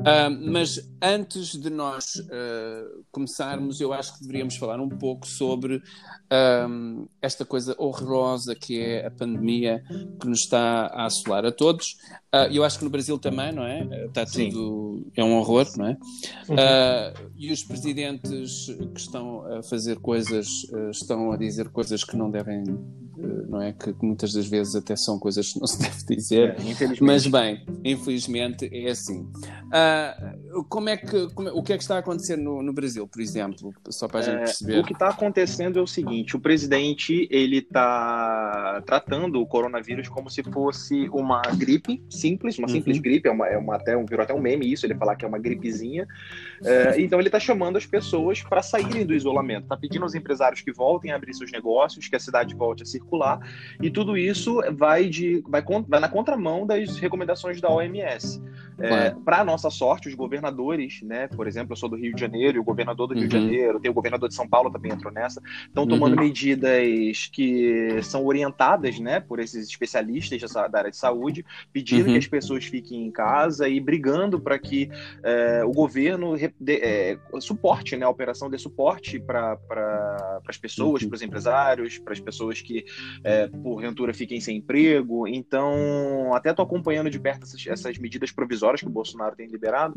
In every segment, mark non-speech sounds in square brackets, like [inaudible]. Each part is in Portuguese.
Uh, mas antes de nós uh, começarmos, eu acho que deveríamos falar um pouco sobre esta coisa horrorosa que é a pandemia que nos está a assolar a todos. Eu acho que no Brasil também, não é? Está tudo. Sim. É um horror, não é? Uhum. e os presidentes que estão a fazer coisas, estão a dizer coisas que não devem não é? Que muitas das vezes até são coisas que não se [laughs] deve dizer. É, mas bem, infelizmente é assim. Uh, como é que, como, é, o que é que está a acontecer no, no Brasil, por exemplo? Só para a gente é, perceber. O que está acontecendo é o seguinte: o presidente ele está tratando o coronavírus como se fosse uma gripe simples, uma simples uhum. gripe, é uma, é uma até um, virou até um meme isso, ele falar que é uma gripezinha. É, então ele está chamando as pessoas para saírem do isolamento, está pedindo aos empresários que voltem a abrir seus negócios, que a cidade volte a circular, e tudo isso vai, de, vai, vai na contramão das recomendações da OMS. É, para nossa sorte, os governadores, né, por exemplo, eu sou do Rio de Janeiro, e o governador do Rio uhum. de Janeiro, tem o governador de São Paulo também entrou nessa, estão tomando uhum. medidas que são orientadas, né, por esses especialistas da área de saúde, pedindo uhum. que as pessoas fiquem em casa e brigando para que é, o governo de, é, suporte, né, a operação dê suporte para pra, as pessoas, uhum. para os empresários, para as pessoas que é, porventura fiquem sem emprego. Então, até estou acompanhando de perto essas, essas medidas provisórias que o Bolsonaro tem liberado,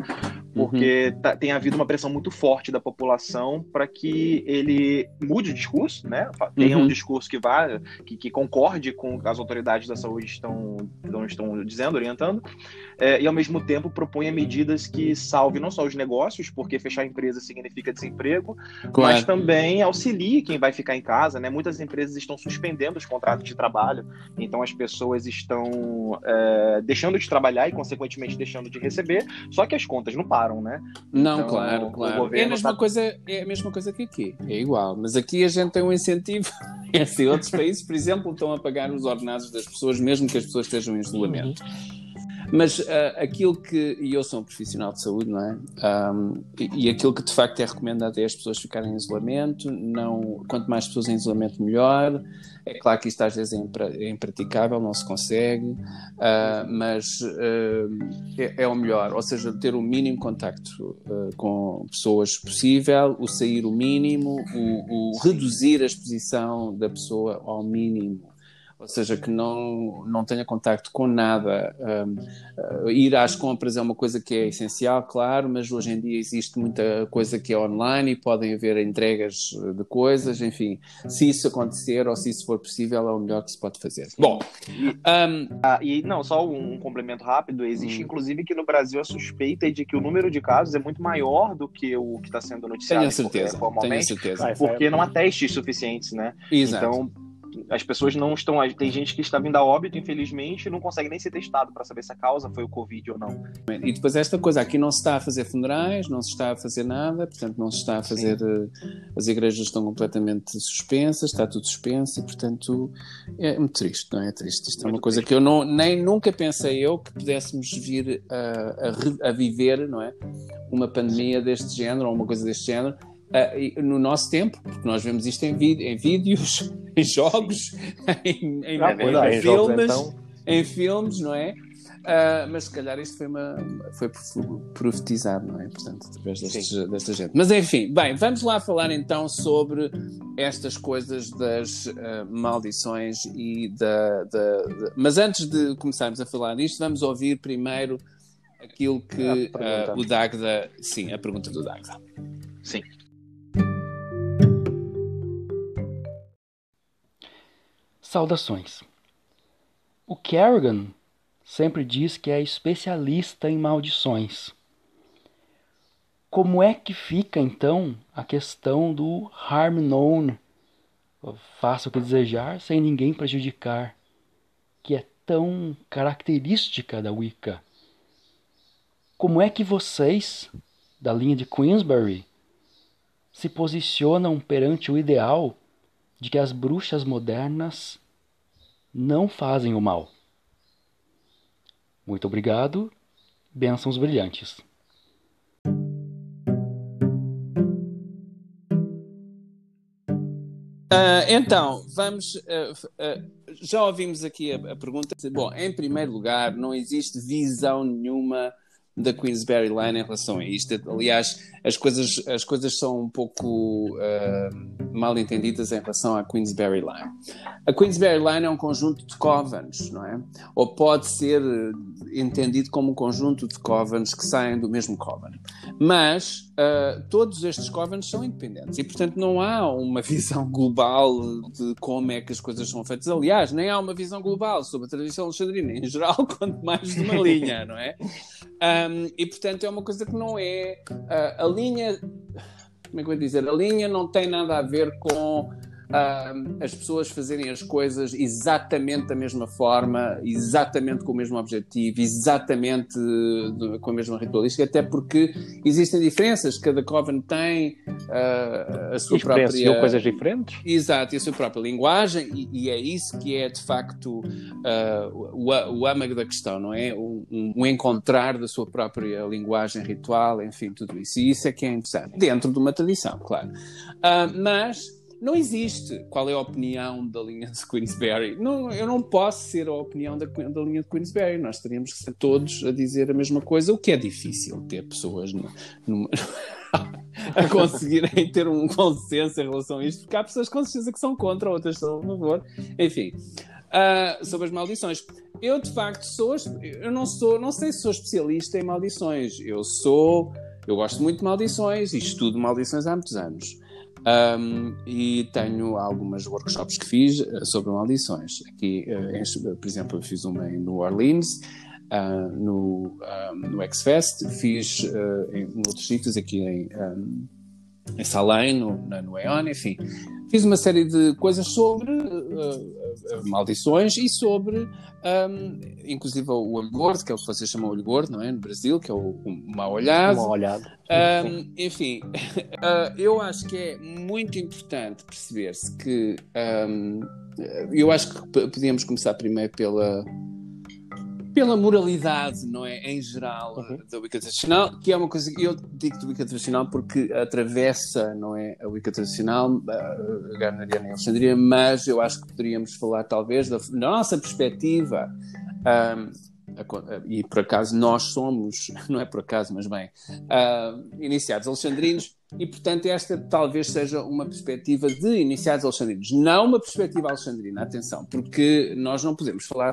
porque uhum. tá, tem havido uma pressão muito forte da população para que ele mude o discurso, né? Tenha uhum. um discurso que vá, que, que, concorde com as autoridades da saúde estão, estão, estão dizendo, orientando, é, e ao mesmo tempo proponha medidas que salvem não só os negócios, porque fechar a empresa significa desemprego, claro. mas também auxilie quem vai ficar em casa, né? Muitas empresas estão suspendendo os contratos de trabalho, então as pessoas estão é, deixando de trabalhar e, consequentemente, deixando deixando de receber, só que as contas não param, né? Não, então, claro, claro. É a, mesma tá... coisa, é a mesma coisa que aqui, é igual, mas aqui a gente tem um incentivo. É [laughs] assim, outros países, por exemplo, estão a pagar os ordenados das pessoas, mesmo que as pessoas estejam em isolamento. Uhum. Mas uh, aquilo que. E eu sou um profissional de saúde, não é? Um, e, e, aquilo que de facto é recomendado é as pessoas ficarem em isolamento. Não, quanto mais pessoas em isolamento, melhor. É claro que isto às vezes é, impra, é impraticável, não se consegue, uh, mas uh, é, é, o melhor. Ou seja, ter o mínimo contacto com pessoas possível, o sair o mínimo, o, o reduzir a exposição da pessoa ao mínimo ou seja, que não, não tenha contacto com nada. Um, uh, ir às compras é uma coisa que é essencial, claro, mas hoje em dia existe muita coisa que é online e podem haver entregas de coisas, enfim, se isso acontecer ou se isso for possível, é o melhor que se pode fazer. Bom, um... ah, e não, só um complemento rápido: existe hum. inclusive que no Brasil a suspeita de que o número de casos é muito maior do que o que está sendo noticiado. Tenho certeza, tenho certeza. Porque não há testes suficientes, né? Exato. Então, as pessoas não estão. Tem gente que está vindo a óbito, infelizmente, e não consegue nem ser testado para saber se a causa foi o Covid ou não. E depois esta coisa, aqui não se está a fazer funerais, não se está a fazer nada, portanto não se está a fazer. Sim. Eh, as igrejas estão completamente suspensas, está tudo suspenso e, portanto, é muito triste, não é? é triste. Isto é uma coisa triste. que eu não, nem nunca pensei eu que pudéssemos vir a, a, a viver, não é? Uma pandemia deste género ou uma coisa deste género Uh, no nosso tempo, porque nós vemos isto em, em vídeos, [laughs] em jogos, em, em, ah, em, em filmes, então. em filmes, não é? Uh, mas se calhar isto foi, uma, foi profetizado, não é? Portanto, através destes, desta gente. Mas enfim, bem, vamos lá falar então sobre estas coisas das uh, maldições e da, da, da, Mas antes de começarmos a falar disto, vamos ouvir primeiro aquilo que uh, o Dagda. Sim, a pergunta do Dagda. Sim. Saudações. O Kerrigan sempre diz que é especialista em maldições. Como é que fica então a questão do harm known, faça o que desejar sem ninguém prejudicar, que é tão característica da Wicca? Como é que vocês, da linha de Queensberry, se posicionam perante o ideal de que as bruxas modernas não fazem o mal. Muito obrigado. Bênçãos brilhantes. Uh, então, vamos. Uh, uh, já ouvimos aqui a, a, pergunta. Bom, em primeiro lugar, não existe visão nenhuma da Queensberry Line em relação a isto. Aliás, as coisas, as coisas são um pouco uh, mal entendidas em relação à Queensberry Line. A Queensberry Line é um conjunto de covens, não é? Ou pode ser entendido como um conjunto de covens que saem do mesmo coven. Mas uh, todos estes covens são independentes e, portanto, não há uma visão global de como é que as coisas são feitas. Aliás, nem há uma visão global sobre a tradição alexandrina em geral, [laughs] quanto mais de uma linha, não é? Um, e portanto é uma coisa que não é. Uh, a linha. Como é que eu vou dizer? A linha não tem nada a ver com uh, as pessoas fazerem as coisas exatamente da mesma forma, exatamente com o mesmo objetivo, exatamente de, com a mesma ritualística, até porque existem diferenças, cada coven tem uh, a sua própria. coisas diferentes. Exato, e a sua própria linguagem, e, e é isso que é de facto uh, o, o âmago da questão, não é? Um, um, encontrar da sua própria linguagem ritual, enfim, tudo isso. E isso é que é interessante, dentro de uma tradição, claro. Uh, mas não existe qual é a opinião da linha de Queensberry. Não, eu não posso ser a opinião da, da linha de Queensberry. Nós teríamos que ser todos a dizer a mesma coisa, o que é difícil ter pessoas no, numa... [laughs] a conseguirem ter um consenso em relação a isto, porque há pessoas com certeza que são contra, outras são a favor. Enfim, uh, sobre as maldições. Eu, de facto, sou. Eu não sou. Não sei se sou especialista em maldições. Eu sou. Eu gosto muito de maldições e estudo maldições há muitos anos. Um, e tenho algumas workshops que fiz uh, sobre maldições. Aqui, uh, por exemplo, fiz uma em New Orleans, uh, no, um, no X-Fest, fiz em, em, outros sítios, aqui em, um, em Salem, no, na, no EON, enfim. Fiz uma série de coisas sobre maldições e sobre, inclusive, o olho gordo, que é o que vocês chamam olho gordo, não é? No Brasil, que é o, o mal olhado. Mal olhado. Um, enfim, uh, [laughs] eu acho que é muito importante perceber-se que um, eu acho que podíamos começar primeiro pela pela moralidade, não é? Em geral, uhum. da Wicca tradicional, que é uma coisa que eu digo de Wicca tradicional porque atravessa, não é? A Wicca tradicional, a Garneriana e a Alexandria, mas eu acho que poderíamos falar, talvez, da nossa perspectiva. Um, e por acaso nós somos, [laughs] não é por acaso, mas bem, uh, iniciados alexandrinos, e portanto esta talvez seja uma perspectiva de iniciados alexandrinos, não uma perspectiva alexandrina, atenção, porque nós não podemos falar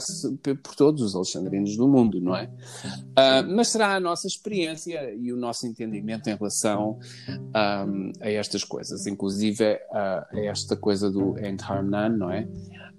por todos os alexandrinos do mundo, não é? Uh, mas será a nossa experiência e o nosso entendimento em relação um, a estas coisas, inclusive a, a esta coisa do None, não é?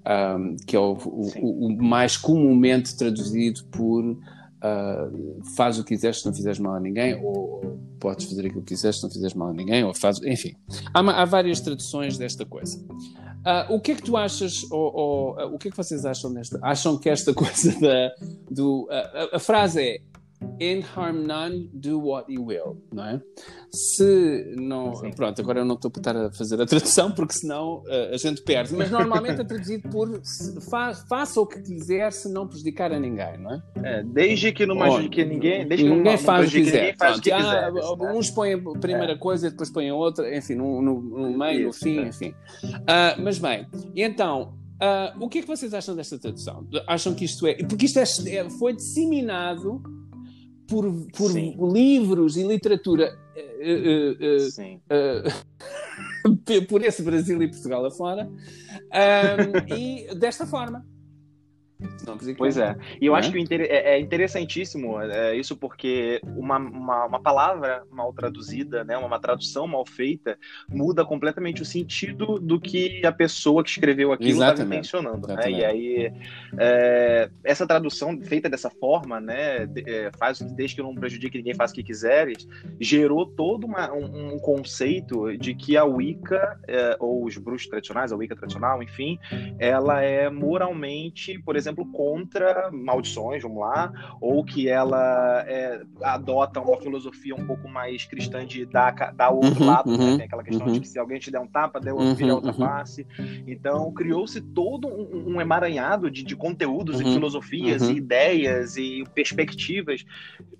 um, que é o, o, o, mais comumente traduzido por uh, faz o que quiseres se não fizeres mal a ninguém, ou, podes fazer aquilo que quiseres se não fizeres mal a ninguém, ou faz, enfim. Há, há várias traduções desta coisa. Uh, o que é que tu achas, ou, ou uh, o que é que vocês acham desta? Acham que esta [laughs] coisa da. Do, a frase é In harm none, do what you will, não é? Se não. Sim. Pronto, agora eu não estou a estar a fazer a tradução porque senão uh, a gente perde, mas normalmente é traduzido por fa faça o que quiser se não prejudicar a ninguém, não é? é desde que não prejudique ninguém, desde que ninguém não, faz o que quiser. Faz o que quiser ah, né? uns põem a primeira é. coisa e depois põem a outra, enfim, no, no, no meio, Isso, no fim, é. enfim. Uh, mas bem, e então. Uh, o que é que vocês acham desta tradução? Acham que isto é. Porque isto é, foi disseminado por, por livros e literatura uh, uh, [laughs] por esse Brasil e Portugal afora um, e desta forma. Pois é. E eu é? acho que é, é interessantíssimo é, isso porque uma, uma, uma, palavra mal traduzida, né, uma tradução mal feita, muda completamente o sentido do que a pessoa que escreveu aquilo estava mencionando. Né? E aí, é, essa tradução feita dessa forma, né, é, faz desde que não prejudique ninguém, faz o que quiseres, gerou todo uma, um, um, conceito de que a Wicca, é, ou os bruxos tradicionais, a Wicca tradicional, enfim, ela é moralmente, por exemplo, exemplo, contra maldições, vamos lá, ou que ela é, adota uma filosofia um pouco mais cristã de dar, dar o outro uhum, lado, né? uhum, né? Tem aquela questão uhum. de que se alguém te der um tapa, outro, vira outra uhum. face. Então, criou-se todo um, um, emaranhado de, de conteúdos e uhum, filosofias e ideias e perspectivas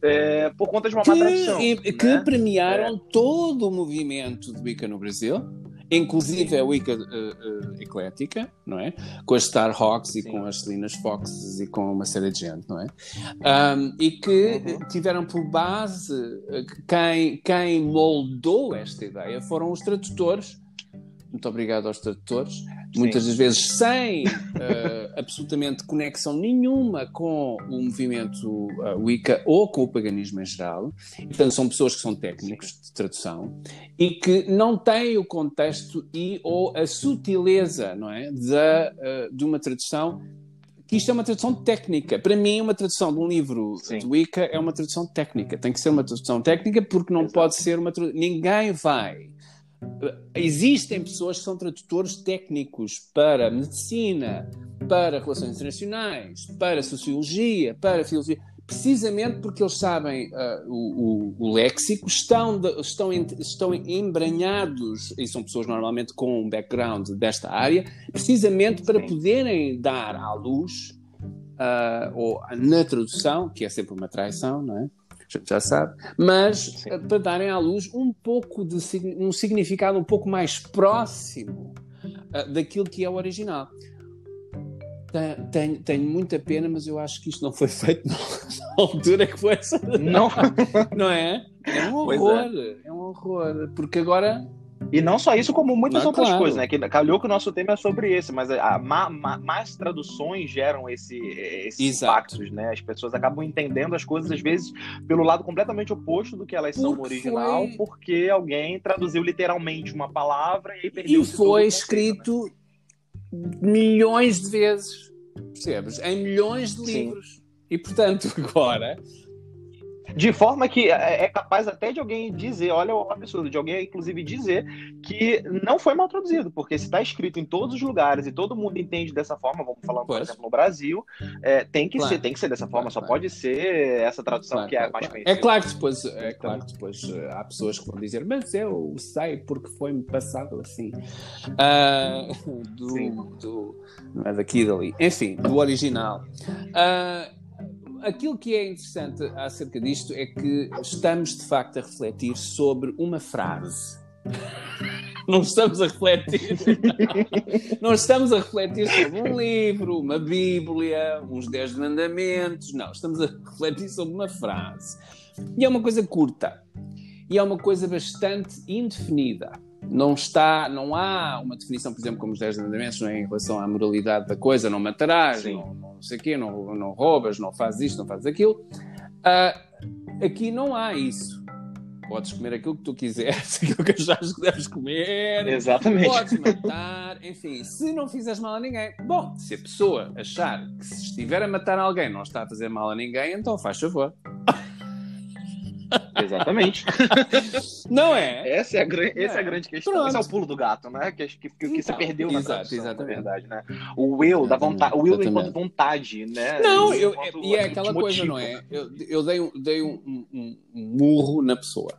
é, por conta de uma que, má tradição. E, né? Que premiaram é. todo o movimento de Wicca no Brasil inclusive é a Wicca uh, uh, eclética, não é? Com as Star Hawks e com as Selinas Foxes e com uma série de gente, não é? Um, e que uhum. tiveram por base, quem, quem moldou esta ideia foram os tradutores muito obrigado aos tradutores, Sim. muitas das vezes sem uh, absolutamente conexão nenhuma com o movimento uh, Wicca ou com o paganismo em geral. Portanto, são pessoas que são técnicos de tradução e que não têm o contexto e ou a sutileza, não é, de, uh, de uma tradução que isto é uma tradução técnica. Para mim, uma tradução de um livro Sim. de Wicca é uma tradução técnica. Tem que ser uma tradução técnica porque não Exato. pode ser uma tradução. Ninguém vai Existem pessoas que são tradutores técnicos para medicina, para relações internacionais, para sociologia, para filosofia, precisamente porque eles sabem uh, o, o, o, léxico, estão, de, estão, estão embranhados, e são pessoas normalmente com um background desta área, precisamente para poderem dar à luz, uh, ou na tradução, que é sempre uma traição, não é? Já sabe, mas Sim. Eh, para darem à luz um pouco de um significado um pouco mais próximo uh, daquilo que é o original. Tenho, tenho, muita pena, mas eu acho que isto não foi feito [laughs] na altura que foi essa. Não, [laughs] não é? É um é. horror, é. é um horror. Porque agora e não só isso, como muitas outras claro. coisas, né? Que calhou que o nosso tema é sobre esse, mas a, ma, ma, mais traduções geram esse, esses impactos, né? As pessoas acabam entendendo as coisas, às vezes, pelo lado completamente oposto do que elas são no original, foi... porque alguém traduziu literalmente uma palavra e perdeu E foi escrito né? milhões de vezes, percebes? Em milhões de livros. Sim. E portanto, [laughs] agora de forma que é, é capaz até de alguém dizer, olha o absurdo, de alguém inclusive dizer que não foi mal traduzido, porque se está escrito em todos os lugares e todo mundo entende dessa forma, vamos falar, por exemplo, no Brasil, é, tem que claro. ser, tem que ser dessa forma, claro, só claro. pode ser essa tradução que é mais conhecida. É claro que depois, é claro que depois eh, há pessoas que vão dizer, mas eu sei porque foi-me passado assim. Uh, [laughs] do, do, não é daqui e dali. Enfim, do original. Uh, aquilo que é interessante acerca disto é que estamos de facto a refletir sobre uma frase. [laughs] Não estamos a refletir. [laughs] Não estamos a refletir sobre um livro, uma Bíblia, uns Dez Mandamentos. Não, estamos a refletir sobre uma frase. E é uma coisa curta. E é uma coisa bastante indefinida não está, não há uma definição, por exemplo, como os 10 mandamentos é, em relação à moralidade da coisa, não matarás, não, não, sei o quê, não, não roubas, não fazes isto, não fazes aquilo. Uh, aqui não há isso. Podes comer aquilo que tu quiseres, [laughs] aquilo que achares que deves comer. Exatamente. Podes matar, enfim, se não fizeres mal a ninguém. Bom, se a pessoa achar que se estiver a matar alguém não está a fazer mal a ninguém, então faz favor. Exatamente. [laughs] Não é? Essa é a, essa é. é a grande questão. Pronto. Esse é o pulo do gato, né? Que, que, que, que você perdeu na Exato, tradução, na verdade, né? O will, da vontade, o will enquanto vontade, né? Não, eu, e é aquela coisa, não é? Eu, eu dei, um, dei um, um, um murro na pessoa.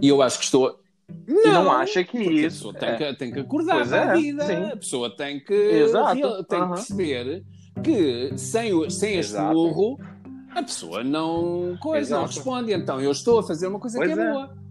E eu acho que estou não, e não acha que isso. A pessoa tem, é. que, tem que acordar pois é, vida. Sim. A pessoa tem que, Exato. tem uhum. que perceber que sem, sem este Exato. burro a pessoa não, coisa, não responde. Então eu estou a fazer uma coisa pois que é, é. boa.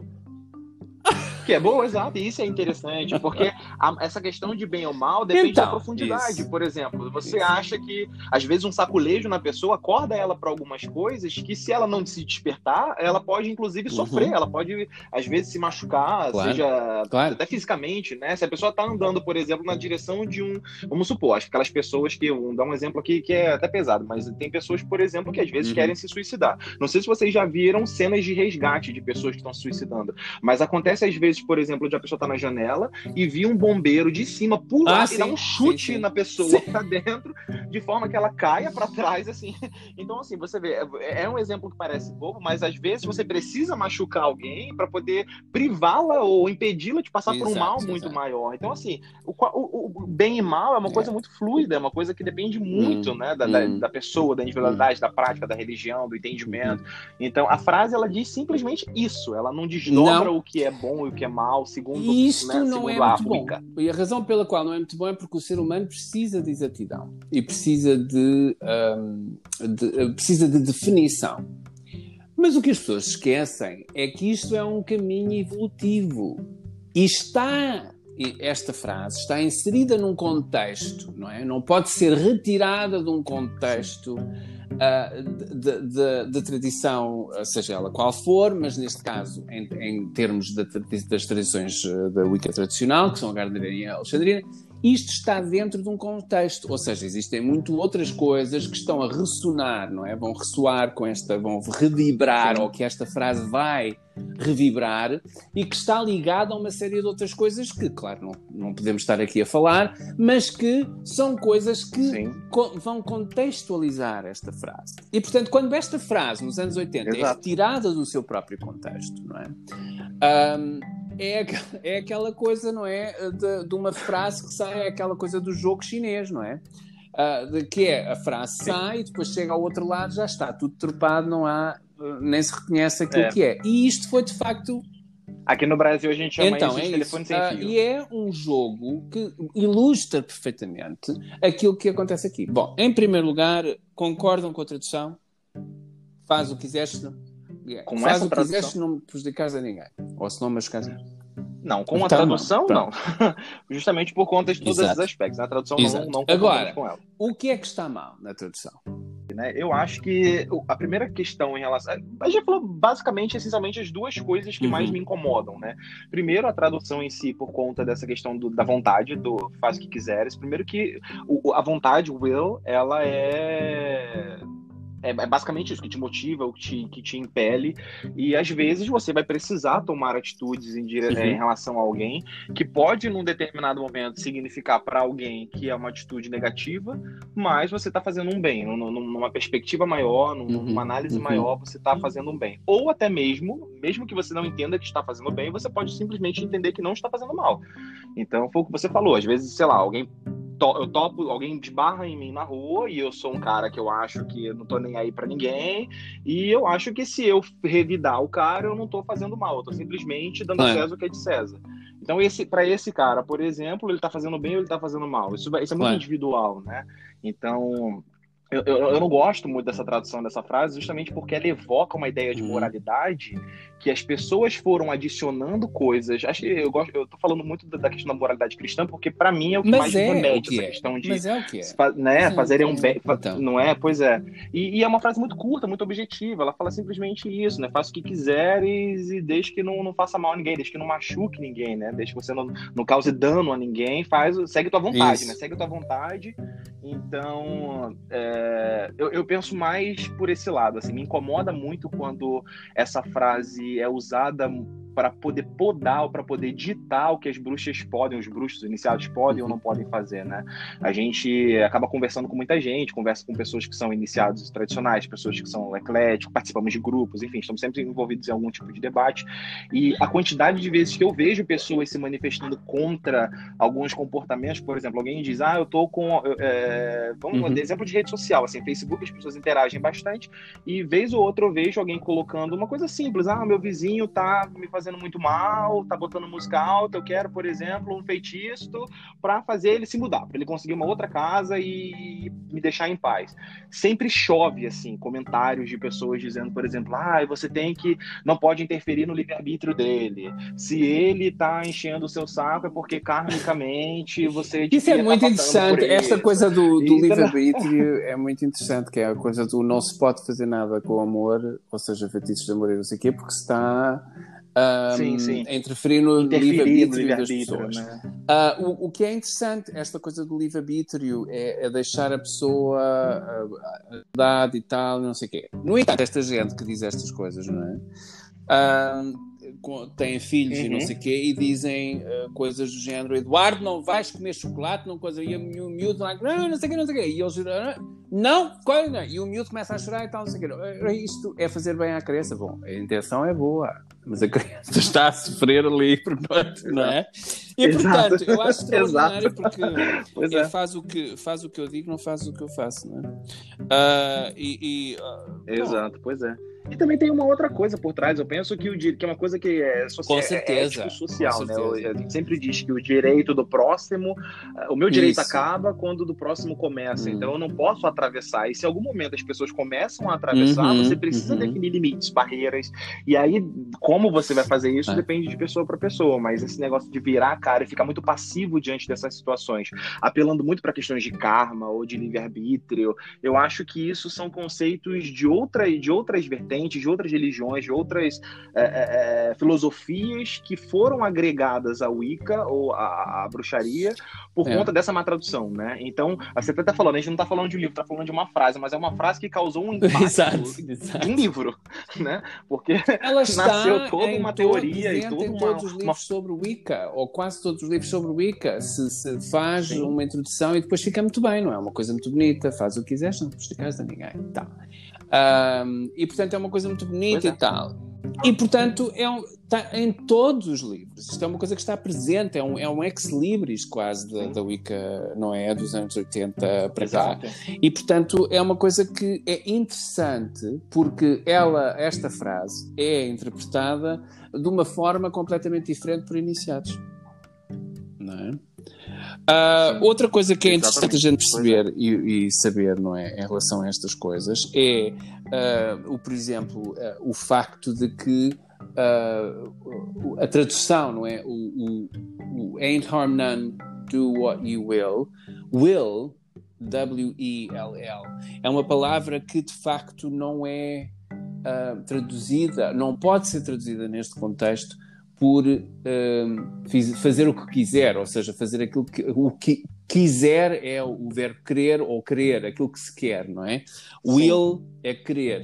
Que é boa, exato. E isso é interessante, porque a, essa questão de bem ou mal depende então, da profundidade. Isso. Por exemplo, você isso. acha que, às vezes, um saculejo na pessoa acorda ela para algumas coisas que, se ela não se despertar, ela pode, inclusive, uhum. sofrer. Ela pode, às vezes, se machucar, claro. seja claro. até fisicamente, né? Se a pessoa está andando, por exemplo, na direção de um. Vamos supor, acho que aquelas pessoas que. Vou dar um exemplo aqui que é até pesado, mas tem pessoas, por exemplo, que às vezes uhum. querem se suicidar. Não sei se vocês já viram cenas de resgate de pessoas que estão se suicidando, mas acontece às vezes vezes, por exemplo, de a pessoa tá na janela e vi um bombeiro de cima pular ah, e dar um chute sim, sim. na pessoa sim. pra dentro, de forma que ela caia para trás, assim. [laughs] Então, assim, você vê, é, é um exemplo que parece bobo, mas às vezes você precisa machucar alguém para poder privá-la ou impedi-la de passar exato, por um mal exato. muito maior. Então, assim, o, o, o, bem e mal é uma coisa é. muito fluida, é uma coisa que depende muito, hum, né, da, hum, da, pessoa, da individualidade, hum. da prática, da religião, do entendimento. Então, a frase, ela diz simplesmente isso, ela não desdobra não. o que é bom e o que é mal, segundo Isto né, não é muito bom. E a razão pela qual não é muito bom é porque o ser humano precisa de exatidão e precisa de, um, de, precisa de definição. Mas o que as pessoas esquecem é que isto é um caminho evolutivo e está esta frase está inserida num contexto, não é? Não pode ser retirada de um contexto uh, de, de, de, tradição, seja ela qual for, mas neste caso, em, em termos de, das tradições ah, da Wicca tradicional, que são a Gardnerina e a Alexandrina, isto está dentro de um contexto, ou seja, existem muito outras coisas que estão a ressonar, não é? Vão ressoar com esta, vão revibrar, Sim. ou que esta frase vai revibrar, e que está ligada a uma série de outras coisas que, claro, não, não podemos estar aqui a falar, mas que são coisas que co vão contextualizar esta frase. E, portanto, quando esta frase, nos anos 80, é Exato. é retirada do seu próprio contexto, não é? Um, é, é aquela coisa, não é? De, de, uma frase que sai, é aquela coisa do jogo chinês, não é? Uh, de, que é a frase sai e depois chega ao outro lado, já está tudo trepado, não há, nem se reconhece aquilo é. que é. E isto foi de facto. Aqui no Brasil a gente chama então, isso de é telefone sem fio. Uh, e é um jogo que ilustra perfeitamente aquilo que acontece aqui. Bom, em primeiro lugar, concordam com a tradução? Faz o que quiseres, com Faz o que tradução? quiseres, não prejudicares a ninguém. Ou se não machucares não, com então, a tradução, não. não. [laughs] Justamente por conta de todos Exato. esses aspectos. A tradução Exato. não, não Agora, com ela. o que é que está mal na tradução? Né? Eu acho que a primeira questão em relação. A gente falou basicamente, essencialmente, as duas coisas que uhum. mais me incomodam, né? Primeiro, a tradução em si, por conta dessa questão do, da vontade, do faz o que quiseres. Primeiro que o, a vontade, o will, ela é é, é, basicamente isso que te motiva, o que te, que te impele. E às vezes você vai precisar tomar atitudes em, dire... uhum. em relação a alguém que pode, num determinado momento, significar para alguém que é uma atitude negativa, mas você está fazendo um bem. Numa perspectiva maior, numa uhum. análise uhum. maior, você está fazendo um bem. Ou até mesmo, mesmo que você não entenda que está fazendo bem, você pode simplesmente entender que não está fazendo mal. Então, foi o que você falou. Às vezes, sei lá, alguém to, eu topo, alguém desbarra em mim na rua e eu sou um cara que eu acho que eu não tô nem aí para ninguém. E eu acho que se eu revidar o cara, eu não tô fazendo mal, eu tô simplesmente dando é. César o que é de César. Então, esse, para esse cara, por exemplo, ele tá fazendo bem ou ele tá fazendo mal? Isso, isso é muito é. individual, né? Então, eu, eu, eu, não gosto muito dessa tradução dessa frase, justamente porque ela evoca uma ideia de uhum. moralidade que as pessoas foram adicionando coisas. Acho que eu gosto, eu tô falando muito da, questão da moralidade cristã, porque para mim é o que Mas mais é remete essa é. questão de Mas é o que é. né, fazerem um bem. Então. Não é? Pois é. E, e, é uma frase muito curta, muito objetiva. Ela fala simplesmente isso, né? Faça o que quiseres e desde que não, não faça mal a ninguém, desde que não machuque ninguém, né? Desde que você não, não cause dano a ninguém, faz, segue tua vontade, isso. né? Segue tua vontade. Então, é, eu, eu penso mais por esse lado, assim, me incomoda muito quando essa frase é usada para poder podar ou para poder ditar o que as bruxas podem, os bruxos iniciados podem ou não podem fazer, né? A gente acaba conversando com muita gente, conversa com pessoas que são iniciados tradicionais, pessoas que são ecléticos, participamos de grupos, enfim, estamos sempre envolvidos em algum tipo de debate. E a quantidade de vezes que eu vejo pessoas se manifestando contra alguns comportamentos, por exemplo, alguém diz, ah, eu tô com, é, vamos uhum. exemplo de rede social, assim, Facebook as pessoas interagem bastante e vez ou outra eu vejo alguém colocando uma coisa simples, ah, meu vizinho tá me fazendo fazendo muito mal, tá botando música alta, eu quero, por exemplo, um feitiço para fazer ele se mudar, para ele conseguir uma outra casa e me deixar em paz. Sempre chove assim comentários de pessoas dizendo, por exemplo, ah, você tem que não pode interferir no livre-arbítrio dele. Se ele tá enchendo o seu saco é porque karmicamente você Isso é muito tá interessante. Esta coisa do, do livre-arbítrio [laughs] é muito interessante, que é a coisa do não se pode fazer nada com o amor, ou seja, feitiços de amor e não sei o quê, porque se está um, sim, sim. interferir no livre-arbítrio das pessoas. Né? Uh, o, o, que é interessante, esta coisa do livre-arbítrio, é, é, deixar a pessoa a, idade e tal, não sei o quê. No entanto, esta gente que diz estas coisas, não é? Uh, têm filhos uhum. e não uhum. sei o quê e dizem uh, coisas do género Eduardo, não vais comer chocolate, não coisa. E o miúdo lá, não, não sei o quê, não sei o quê. E eles não, não, e o miúdo começa a chorar e tal, não sei o quê. Isto é fazer bem à criança. Bom, a intenção é boa mas a criança [laughs] está a sofrer ali, portanto, não é? E portanto, eu acho [laughs] extraordinário porque é. faz, o que, faz o que eu digo, não faz o que eu faço, não é? Uh, e, e uh, Exato, bom, pois é. E também tem uma outra coisa por trás. Eu penso que, o, que é uma coisa que é, social, Com certeza. é social, Com né? Certeza. A gente sempre diz que o direito do próximo, o meu direito Isso. acaba quando o do próximo começa. Hum. Então eu não posso atravessar. E se em algum momento as pessoas começam a atravessar, uhum, você precisa uhum. definir limites, barreiras. E aí, como você vai fazer isso, é. depende de pessoa para pessoa. Mas esse negócio de virar a cara e ficar muito passivo diante dessas situações, apelando muito para questões de karma ou de livre-arbítrio, eu acho que isso são conceitos de, outra, de outras vertentes, de outras religiões, de outras é, é, filosofias que foram agregadas à Wicca ou à, à bruxaria por é. conta dessa má tradução, né? Então, você até tá falando, a gente não está falando de um livro, está falando de uma frase, mas é uma frase que causou um [laughs] impacto exato, exato. de um livro, [laughs] né? Porque Ela [laughs] nasceu toda uma teoria e toda uma... todos os livros uma... sobre Wicca, ou quase todos os livros sobre Wicca, se, se faz Sim. uma introdução e depois fica muito bem, não é? Uma coisa muito bonita, faz o que quiseres, não prejudicas a ninguém. Tá. Um, e portanto é uma coisa muito bonita pois e é. tal. E portanto é um, está em todos os livros. Isto é uma coisa que está presente, é um, é um ex-libris quase da, da Wicca, não é? Dos anos 80 para cá. E portanto é uma coisa que é interessante porque ela, esta frase, é interpretada de uma forma completamente diferente por iniciados. Não é? Uh, outra coisa que é interessante a gente perceber é. e, e, saber, não é, em relação a estas coisas, é, uh, o, por exemplo, uh, o facto de que a tradução, não é, o, o, o ain't harm none, do what you will, will, W-I-L-L, é uma palavra que de facto não é traduzida, não pode ser traduzida neste contexto por uh, fazer o que quiser, ou seja, fazer aquilo que o que quiser é o verbo querer ou querer, aquilo que se quer, não é? Sim. Will é querer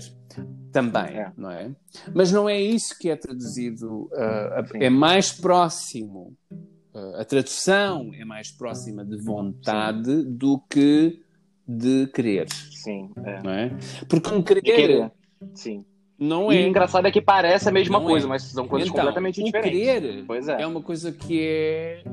também, é. não é? Mas não é isso que é traduzido, uh, é mais próximo, uh, a tradução é mais próxima de vontade Sim. do que de querer. Sim, é. Não é? Porque um querer. Sim. Não é. E engraçado é que parece a mesma não coisa, é. mas são coisas então, completamente diferentes. Querer pois é. é uma coisa que é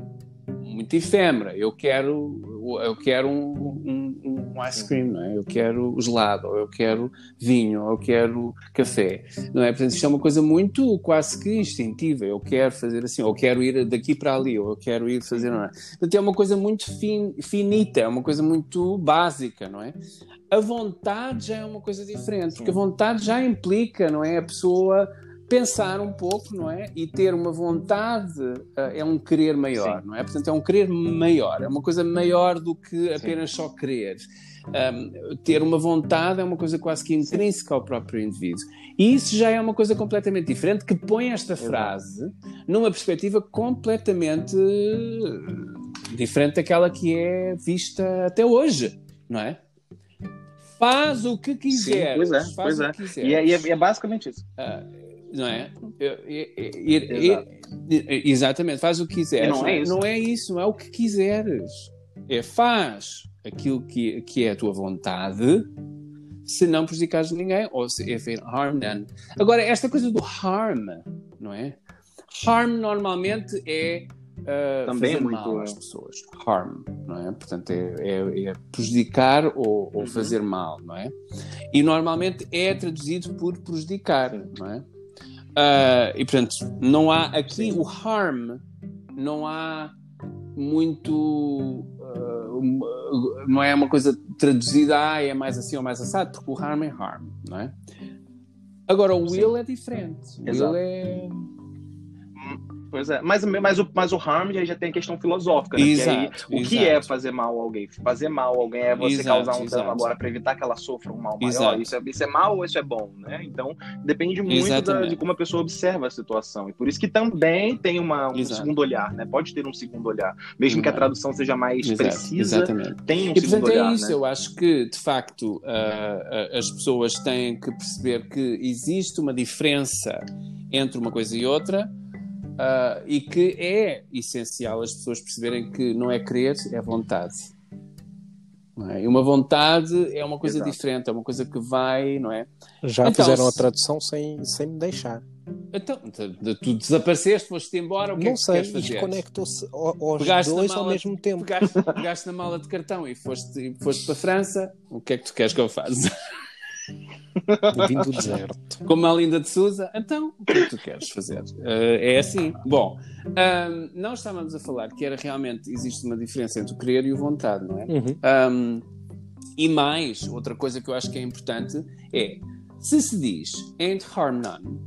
muito efêmera. Eu quero, eu quero um, um, um ice cream, não é? Eu quero gelado, ou eu quero vinho, ou eu quero café, não é? Portanto, isto é uma coisa muito quase que instintiva. Eu quero fazer assim, ou eu quero ir daqui para ali, ou eu quero ir fazer, não é? Portanto, é uma coisa muito fin, finita, é uma coisa muito básica, não é? A vontade já é uma coisa diferente, porque a vontade já implica, não é? A pessoa pensar um pouco, não é? E ter uma vontade uh, é um querer maior, Sim. não é? Portanto, é um querer maior, é uma coisa maior do que apenas Sim. só querer. Um, ter uma vontade é uma coisa quase que intrínseca ao próprio indivíduo. E isso já é uma coisa completamente diferente que põe esta frase numa perspectiva completamente diferente daquela que é vista até hoje, não é? Faz o que quiser. Pois é, pois é. E é, e é, basicamente isso. Uh, não é? exatamente, faz o que quiseres. Não é, isso. não é isso, não é o que quiseres. É faz aquilo que, que é a tua vontade, se não prejudicares ninguém, ou se if it harm none. Agora, esta coisa do harm, não é? Harm normalmente é uh, Também fazer é muito mal às pessoas. Harm, não é? Portanto, é, é, é prejudicar ou, ou uhum. fazer mal, não é? E normalmente é traduzido por prejudicar, não é? Uh, e portanto, não há aqui o harm, não há muito. Uh, não é uma coisa traduzida, ah, é mais assim ou mais assado, porque o harm é harm, não é? Agora, o will Sim. é diferente. O will é Pois é, mas, mas, o, mas o harm já, tem a questão filosófica, né? Exato, aí, o exato. que é fazer mal a alguém? Fazer mal a alguém é você exato, causar um dano agora para evitar que ela sofra um mal maior. Isso é, isso é mal ou isso é bom, né? Então, depende muito da, de como a pessoa observa a situação. E por isso que também tem uma, um segundo olhar, né? Pode ter um segundo olhar. Mesmo que a tradução seja mais precisa, Exatamente. tem um e, segundo é olhar. é isso, né? eu acho que, de facto, uh, as pessoas têm que perceber que existe uma diferença entre uma coisa e outra, Uh, e que é essencial as pessoas perceberem que não é querer, é vontade. É? E uma vontade é uma coisa Exato. diferente, é uma coisa que vai, não é? Já então, fizeram a tradução sem, sem me deixar. Então, tu desapareceste, foste embora, o que não é que sei, queres fazer? conectou-se aos pegaste dois mala, ao mesmo tempo. Pegaste, pegaste, na mala de cartão e foste, foste para a França, o que é que tu queres que eu faça? Vim do deserto. Como a Linda de Souza, então o que é que tu queres fazer? Uh, é assim. Bom, um, nós estávamos a falar que era realmente existe uma diferença entre o querer e o vontade, não é? Uhum. Um, e mais, outra coisa que eu acho que é importante é se se diz ain't harm none,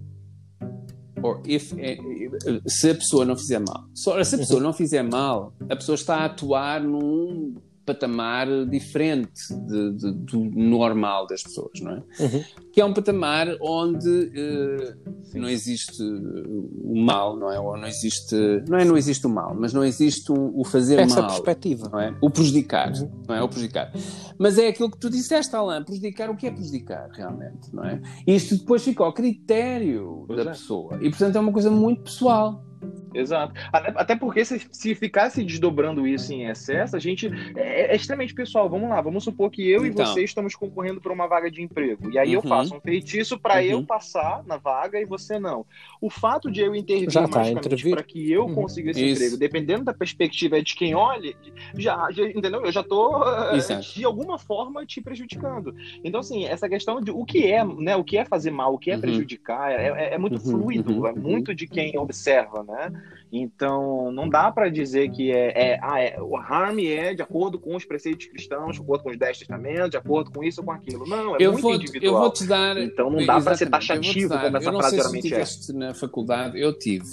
or if, eh, eh, se a pessoa não fizer mal. Se a pessoa uhum. não fizer mal, a pessoa está a atuar num patamar diferente de, de, do normal das pessoas, não é? Uhum. Que é um patamar onde uh, não existe o mal, não é? Ou não existe, não é não existe o mal, mas não existe o, o fazer Essa mal. Essa perspectiva. Não é? O prejudicar, uhum. não é? O prejudicar. Mas é aquilo que tu disseste, Alain, prejudicar, o que é prejudicar realmente, não é? Isto depois fica ao critério pois da é. pessoa. E portanto é uma coisa muito pessoal. Exato. Até, porque se, se ficasse desdobrando isso em excesso, a gente. É, é extremamente pessoal. Vamos lá, vamos supor que eu então. e você estamos concorrendo por uma vaga de emprego. E aí uhum. eu faço um feitiço para uhum. eu passar na vaga e você não. O fato de eu intervir já tá, para que eu uhum. consiga esse isso. emprego, dependendo da perspectiva de quem olhe, já, já entendeu? Eu já estou eh, de alguma forma te prejudicando. Então, assim, essa questão de o que é, né? O que é fazer mal, o que é uhum. prejudicar, é, é, é muito uhum. fluido, uhum. é muito de quem observa, né? Então, não dá para dizer que é, é, ah, é, o harm é de acordo com os preceitos cristãos, de acordo com os dez testamentos, de acordo com isso ou com aquilo. Não, é eu muito vou, individual. Eu vou te dar. Então, não dá para ser taxativo como essa frase geralmente é. Na faculdade, eu tive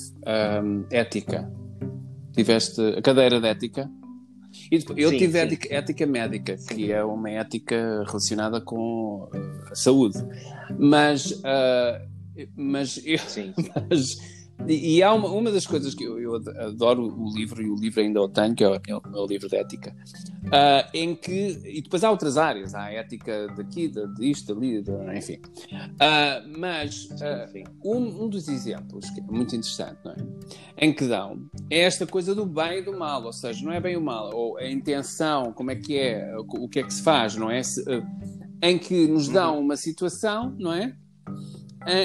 um, ética. Tiveste a cadeira de ética. E depois, eu sim, tive sim. Ética, ética, médica, sim. que é uma ética relacionada com a saúde. Mas, uh, mas eu. [laughs] Mas, e, e, há uma, uma das coisas que eu, eu, adoro o livro, e o livro ainda o tenho, que é o, é o livro de ética, uh, em que. E depois há outras áreas, há a ética daqui, de, disto, ali, enfim. Uh, mas uh, um, um, dos exemplos, que é muito interessante, não é? Em que dão, é esta coisa do bem e do mal, ou seja, não é bem o mal, ou a intenção, como é que é, o que é que se faz, não é? Se, em que nos dão uhum. uma situação, não é?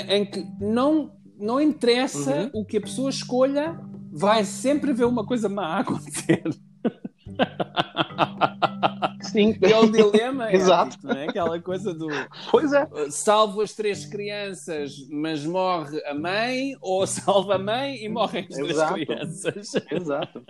em que não não interessa uhum. o que a pessoa escolha, vai sempre ver uma coisa má acontecer. Sim. [laughs] É o dilema, é, Exato. não é? Aquela coisa do. Pois é. Salvo as três crianças, mas morre a mãe, ou [laughs] salva a mãe e morrem as Exato. três crianças. Exato.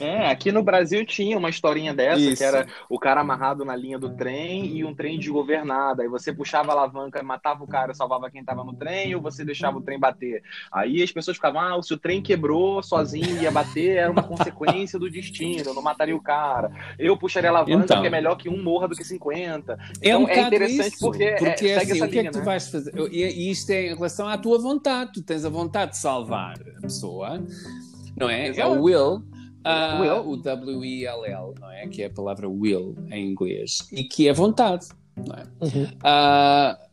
É, aqui no Brasil tinha uma historinha dessa, Isso. que era o cara amarrado na linha do trem e um trem desgovernado. Aí você puxava a alavanca, matava o cara, salvava quem tava no trem, ou você deixava o trem bater. Aí as pessoas ficavam, ah, se o trem quebrou sozinho e ia bater, era uma consequência do destino, eu não mataria o cara. Eu puxaria a alavanca, então, que é melhor que um morra do que 50. Então, é, um é interessante isso, porque, porque é, assim, o que linha, é que tu né? vais fazer? E isto é em relação à tua vontade. Tu tens a vontade de salvar a pessoa, não é? Exato. É o will Uh, will. O W-I-L-L, não é? Que é a palavra will em inglês. E que é vontade, não é? Uhum. Uh,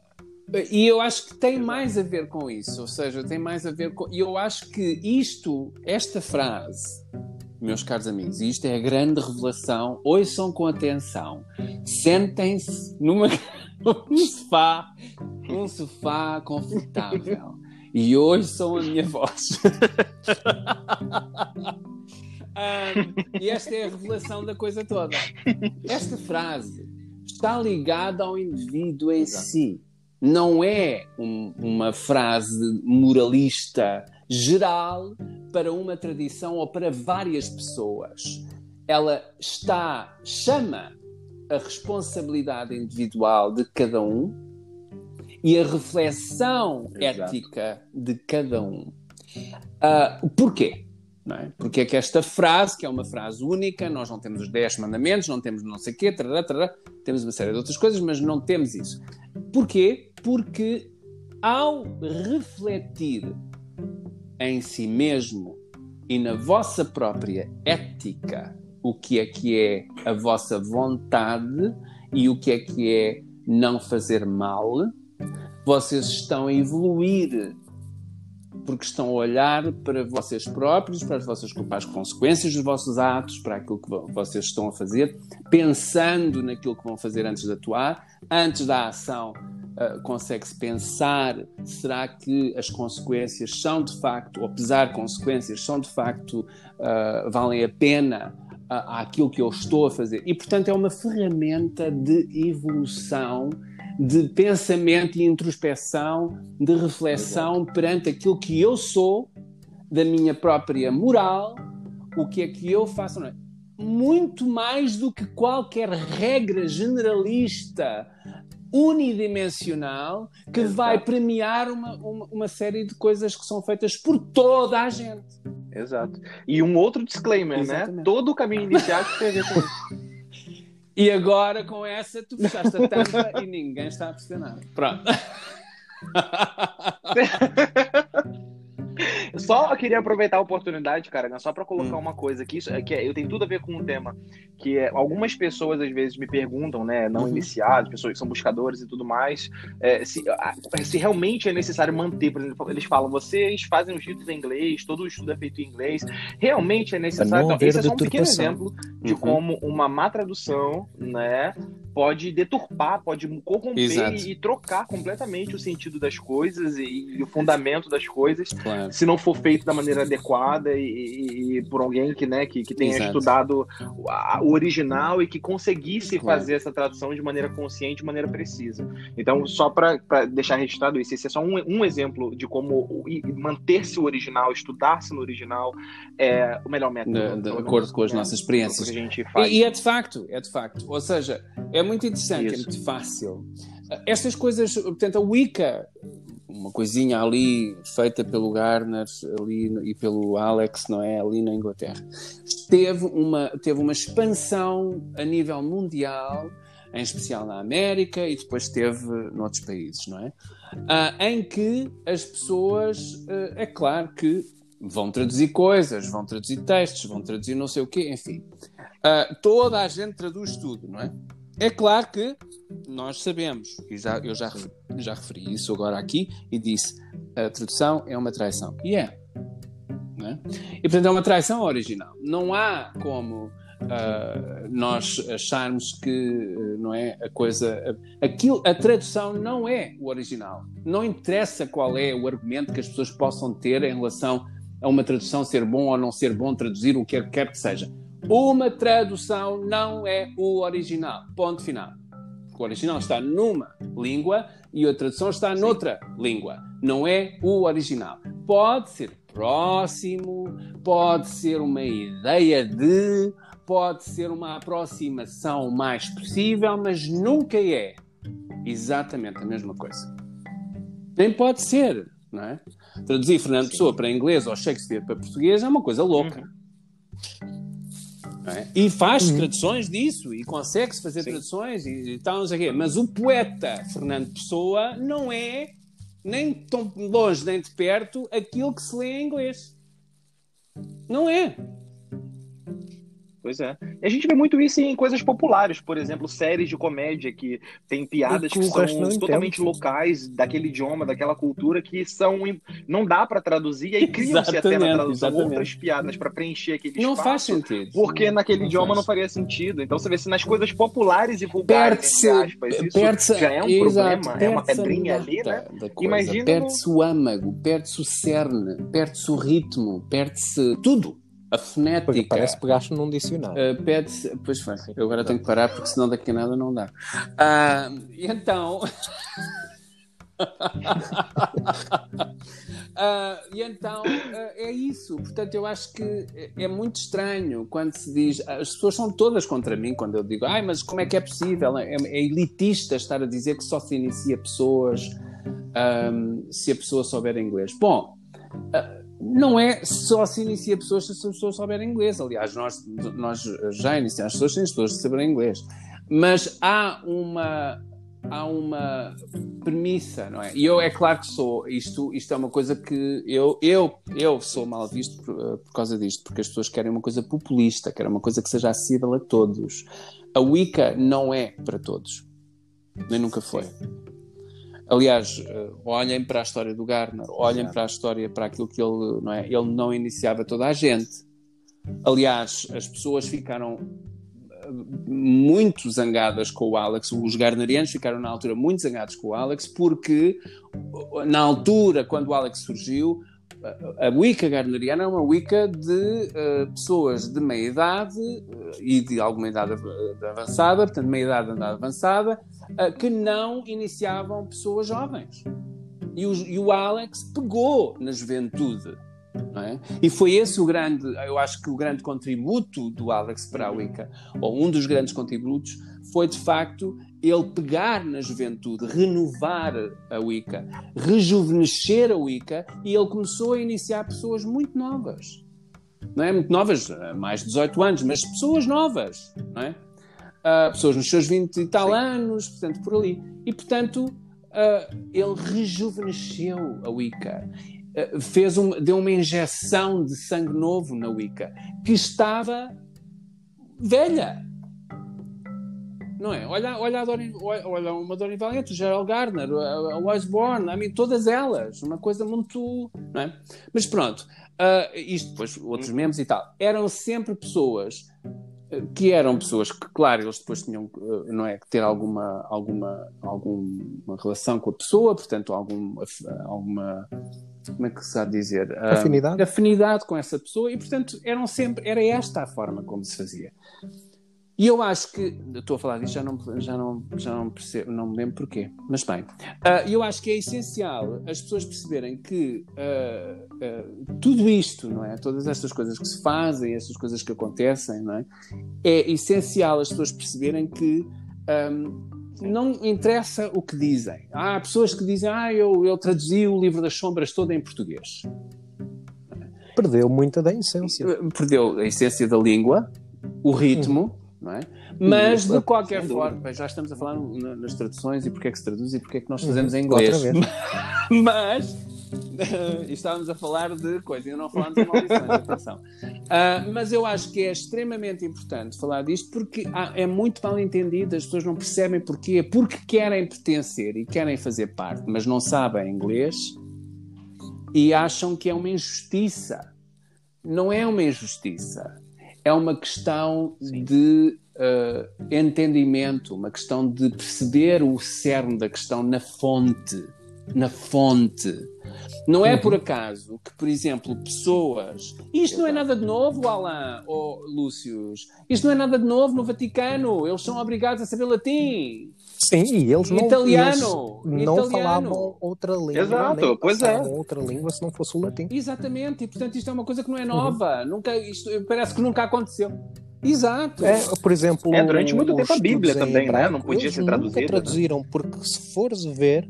e eu acho que tem mais a ver com isso. Ou seja, tem mais a ver com. E eu acho que isto, esta frase, meus caros amigos, isto é a grande revelação. Ouçam com atenção. Sentem-se numa. [laughs] num sofá, um sofá confortável. E ouçam a minha voz. [laughs] Um, e esta é a revelação da coisa toda. Esta frase está ligada ao indivíduo em Exato. si. Não é um, uma frase moralista geral para uma tradição ou para várias pessoas. Ela está, chama a responsabilidade individual de cada um e a reflexão Exato. ética de cada um. Uh, porquê? É? Porque é que esta frase, que é uma frase única, nós não temos os 10 mandamentos, não temos não sei o quê, tarará, tarará, temos uma série de outras coisas, mas não temos isso. Porquê? Porque ao refletir em si mesmo e na vossa própria ética o que é que é a vossa vontade e o que é que é não fazer mal, vocês estão a evoluir porque estão a olhar para vocês próprios, para as vossas para as consequências dos vossos atos, para aquilo que vocês estão a fazer, pensando naquilo que vão fazer antes de atuar. Antes da ação, uh, consegue-se pensar: será que as consequências são de facto, ou pesar consequências, são de facto, uh, valem a pena uh, àquilo que eu estou a fazer? E, portanto, é uma ferramenta de evolução de pensamento e introspecção, de reflexão perante aquilo que eu sou, da minha própria moral, o que é que eu faço. Não é? Muito mais do que qualquer regra generalista unidimensional que Exato. vai premiar uma, uma, uma, série de coisas que são feitas por toda a gente. Exato. E um outro disclaimer, né? Exatamente. né? Todo o caminho inicial que tem a ver com isso. [laughs] E agora com essa tu fechaste a tampa e ninguém está a perceber nada. Pronto. [laughs] [laughs] Só queria aproveitar a oportunidade, cara, né, só para colocar hum. uma coisa aqui, isso, é que é, eu tenho tudo a ver com um tema que é, algumas pessoas às vezes me perguntam, né, não uhum. iniciados, pessoas que são buscadores e tudo mais, é, se, se realmente é necessário manter, por exemplo, eles falam, vocês fazem os estudos em inglês, todo o estudo é feito em inglês, realmente é necessário. Então, esse é só um pequeno exemplo de uhum. como uma má tradução, né, pode deturpar, pode corromper e, e, trocar completamente o sentido das coisas e, e o fundamento das coisas, claro. Se não for feito da maneira adequada e, e por alguém que, né, que, que tenha Exato. estudado o original e que conseguisse claro. fazer essa tradução de maneira consciente, de maneira precisa. Então, só para deixar registrado isso, esse é só um, um exemplo de como manter-se o original, estudar-se no original é o melhor método. De, de acordo com as nossas experiências. E, e, é de facto, é de facto. Ou seja, é muito interessante, Isso. é muito fácil. Estas coisas, portanto, a Wicca, uma coisinha ali feita pelo Garner ali, e pelo Alex, não é? Ali na Inglaterra, teve uma, teve uma expansão a nível mundial, em especial na América e depois teve noutros países, não é? Ah, em que as pessoas, ah, é claro que vão traduzir coisas, vão traduzir textos, vão traduzir não sei o quê, enfim. Ah, toda a gente traduz tudo, não é? É claro que nós sabemos, e já, eu já, já referi isso agora aqui, e disse: a tradução é uma traição. E é. é? E portanto é uma traição original. Não há como uh, nós acharmos que uh, não é a coisa. aquilo, a tradução não é o original. Não interessa qual é o argumento que as pessoas possam ter em relação a uma tradução ser bom ou não ser bom, traduzir o que quer que seja uma tradução não é o original. Ponto final. O original está numa língua e a tradução está Sim. noutra língua. Não é o original. Pode ser próximo, pode ser uma ideia de, pode ser uma aproximação mais possível, mas nunca é exatamente a mesma coisa. Nem pode ser, não é? Traduzir Fernando Pessoa para inglês ou Shakespeare para português é uma coisa louca. Uhum. É? E faz uhum. traduções disso, e consegue-se fazer Sim. traduções e, e tal, não sei o quê. Mas o poeta Fernando Pessoa não é nem tão longe nem de perto aquilo que se lê em inglês. Não é. Pois é. E a gente vê muito isso em coisas populares, por exemplo, séries de comédia que tem piadas que são totalmente locais, daquele idioma, daquela cultura, que são. Não dá para traduzir, e aí criam-se até na tradução exatamente. outras piadas para preencher aquele não espaço. Não faz sentido. Porque naquele não idioma faz. não faria sentido. Então você vê se nas coisas populares e vulgares, entre aspas, isso já é um exato, problema, é uma pedrinha ali, né? Imagina. Perde-se o âmago, perde-se o cerne, perde-se o ritmo, perde-se tudo. A fonética. Parece que pegaste num dicionário. Uh, pede pois foi, eu agora tenho que parar porque senão daqui a nada não dá. Uh, e então. Uh, [laughs] e então uh, é isso. Portanto, eu acho que é, é muito estranho quando se diz. As pessoas são todas contra mim quando eu digo, ai, mas como é que é possível? É, é elitista estar a dizer que só se inicia pessoas um, se a pessoa souber inglês. Bom. Uh, não é só se inicia pessoas se as pessoas souberem inglês. Aliás, nós, nós já iniciamos pessoas sem as pessoas saberem inglês. Mas há uma, há uma premissa, não é? E eu, é claro que sou, isto, isto é uma coisa que eu, eu, eu sou mal visto por, por causa disto, porque as pessoas querem uma coisa populista, querem uma coisa que seja acessível a todos. A Wicca não é para todos, nem nunca foi. Aliás, uh, olhem para a história do Garner, olhem para a história, para aquilo que ele não é. Ele não iniciava toda a gente. Aliás, as pessoas ficaram uh, muito zangadas com o Alex. Os Garnerianos ficaram na altura muito zangados com o Alex, porque na altura, quando o Alex surgiu, a Wicca gardneriana é uma Wicca de uh, pessoas de meia idade uh, e de alguma idade avançada, portanto, meia idade andada avançada, uh, que não iniciavam pessoas jovens. E o, e o Alex pegou na juventude. É? E foi esse o grande, eu acho que o grande contributo do Alex para a Wicca, ou um dos grandes contributos, foi de facto ele pegar na juventude, renovar a Wicca, rejuvenescer a Wicca, e ele começou a iniciar pessoas muito novas. Não é? Muito novas, mais de 18 anos, mas pessoas novas, não é? Uh, pessoas nos seus 20 e tal Sim. anos, portanto, por ali. E, portanto, uh, ele rejuvenesceu a Wicca. Uh, fez um, deu uma injeção de sangue novo na Wicca, que estava velha não é? Olha, olha, a Dorin, olha uma Dorin Valente, o Gerald Gardner, a, Osborne, a mim, todas elas, uma coisa muito. Não é? Mas pronto, uh, isto depois, outros membros e tal, eram sempre pessoas ah, que eram pessoas que, claro, eles depois tinham ah, não é, que ter alguma, alguma, alguma relação com a pessoa, portanto, algum, alguma. Como é que se sabe dizer? Afinidade. afinidade com essa pessoa e, portanto, eram sempre, era esta a forma como se fazia. E eu acho que, estou a falar disto, já não, já não, já não percebo, não me lembro porquê, mas bem, uh, eu acho que é essencial as pessoas perceberem que uh, uh, tudo isto, não é? Todas estas coisas que se fazem, estas coisas que acontecem, não é? É essencial as pessoas perceberem que um, não interessa o que dizem. Há pessoas que dizem, ah, eu, eu traduzi o livro das sombras todo em português. Perdeu muita da essência. Perdeu a essência da língua, o ritmo. Uhum não é? Mas, de qualquer forma, já estamos a falar nas traduções e porque é que se traduz e porque é que nós fazemos em inglês. [laughs] Mas, [laughs] estávamos a falar de coisa, ainda não falámos de maldições, atenção. Uh, mas eu acho que é extremamente importante falar disto porque é muito mal entendido, as pessoas não percebem porquê, porque querem pertencer e querem fazer parte, mas não sabem inglês e acham que é uma injustiça. Não é uma injustiça é uma questão Sim. de uh, entendimento, uma questão de perceber o cerne da questão na fonte. Na fonte. Não é por uhum. acaso que, por exemplo, pessoas. Isto não é nada de novo, Alain ou Lúcius. Isto não é nada de novo no Vaticano. Eles são obrigados a saber latim. Sim, e eles não, italiano, eles não italiano. falavam outra língua. Exato, pois é. outra língua se não fosse o latim. Exatamente, e portanto isto é uma coisa que não é nova. Uhum. Nunca, isto parece que nunca aconteceu. Exato. É, por exemplo, é, durante muito tempo a Bíblia também, né? Não podia ser traduzida. Nunca traduziram, né? porque se fores ver,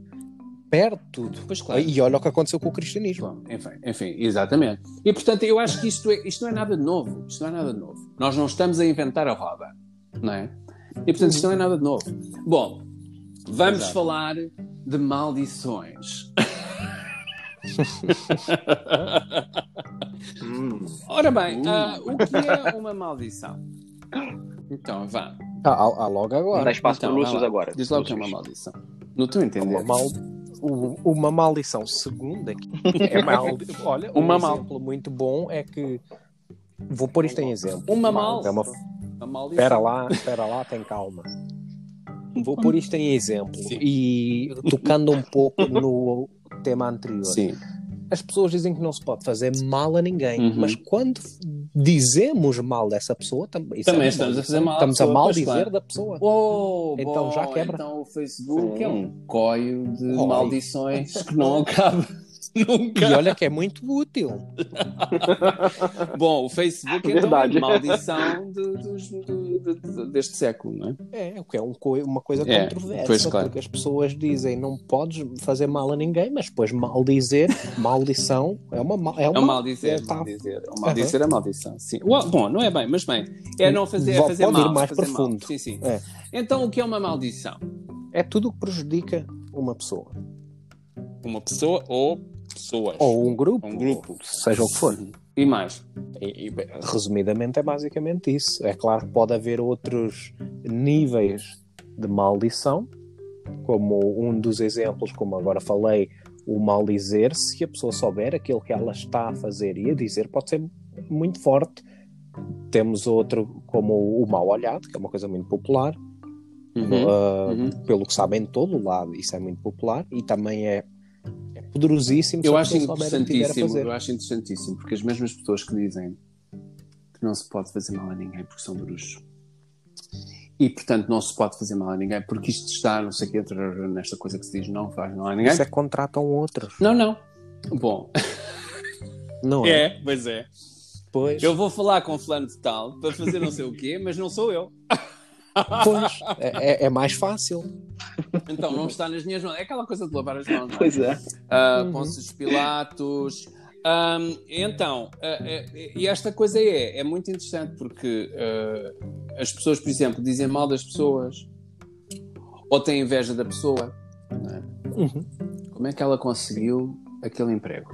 perde tudo. Pois claro. E olha o que aconteceu com o cristianismo. Bom, enfim, enfim, exatamente. E portanto, eu acho que isto, é, isto não é nada de novo. Isto não é nada de novo. Nós não estamos a inventar a roda, não é? E portanto, isto não é nada de novo. Bom, Vamos Exato. falar de maldições. hum. Ora bem, uh, o que é uma maldição? Então, vá. Ah, ah, logo agora. Dá espaço então, para Lúcius agora. Diz logo que é uma maldição. Não estou a entender. Uma, mal... uma maldição segunda [laughs] é mal... Olha, um uma exemplo mal... muito bom é que vou pôr isto em exemplo. Uma mal... É uma... Espera lá, espera lá, tem calma. [laughs] Vou pôr isto em exemplo Sim. e tocando um pouco [laughs] no tema anterior. Sim. As pessoas dizem que não se pode fazer mal a ninguém, uhum. mas quando dizemos mal dessa pessoa, também, é também é estamos a fazer mal Estamos a mal dizer claro. da pessoa. Oh, então já quebra. Então o Facebook Sim. é um coio de maldições que não acaba. [laughs] Nunca. E olha que é muito útil. [laughs] Bom, o Facebook é uma maldição de, de, de, deste século, não é? É, o que é um, uma coisa é, controversa, pois, claro. porque as pessoas dizem não podes fazer mal a ninguém, mas depois maldizer, [laughs] maldição, é uma é uma, é um maldizer, é, tá. maldizer, é maldizer uhum. é maldição, sim. Bom, não é bem, mas bem, é não fazer, é fazer Pode mal, ir mais profundo. Mal. Sim, sim. É. Então, o que é uma maldição? É tudo o que prejudica uma pessoa. Uma pessoa ou pessoas. Ou um grupo. Um grupo. Seja o que for. E mais? E, e, resumidamente é basicamente isso. É claro que pode haver outros níveis de maldição, como um dos exemplos, como agora falei, o mal dizer, se a pessoa souber aquilo que ela está a fazer e a dizer, pode ser muito forte. Temos outro como o mal olhado, que é uma coisa muito popular. Uhum, uh, uhum. Pelo que sabem, em todo o lado, isso é muito popular e também é É poderosíssimo. Eu acho interessantíssimo, eu acho interessantíssimo, porque as mesmas pessoas que dizem que não se pode fazer mal a ninguém porque são bruxos. E, portanto, não se pode fazer mal a ninguém porque isto está, não sei o que, nesta coisa que se diz, não faz mal a ninguém. Isso é contratam outros. Não, não. Bom. Não é? É, pois é. Pois. Eu vou falar com fulano de tal para fazer não sei o quê, mas não sou eu. Pois, é, é, é mais fácil. Então não está nas minhas mãos. É aquela coisa de lavar as mãos. Não é? Pois é. Uh, uhum. Pôncio Pilatos. Um, então, uh, uh, e esta coisa é, é muito interessante porque as pessoas, por exemplo, dizem mal das pessoas ou têm inveja da pessoa. É? Uhum. Como é que ela conseguiu aquele emprego?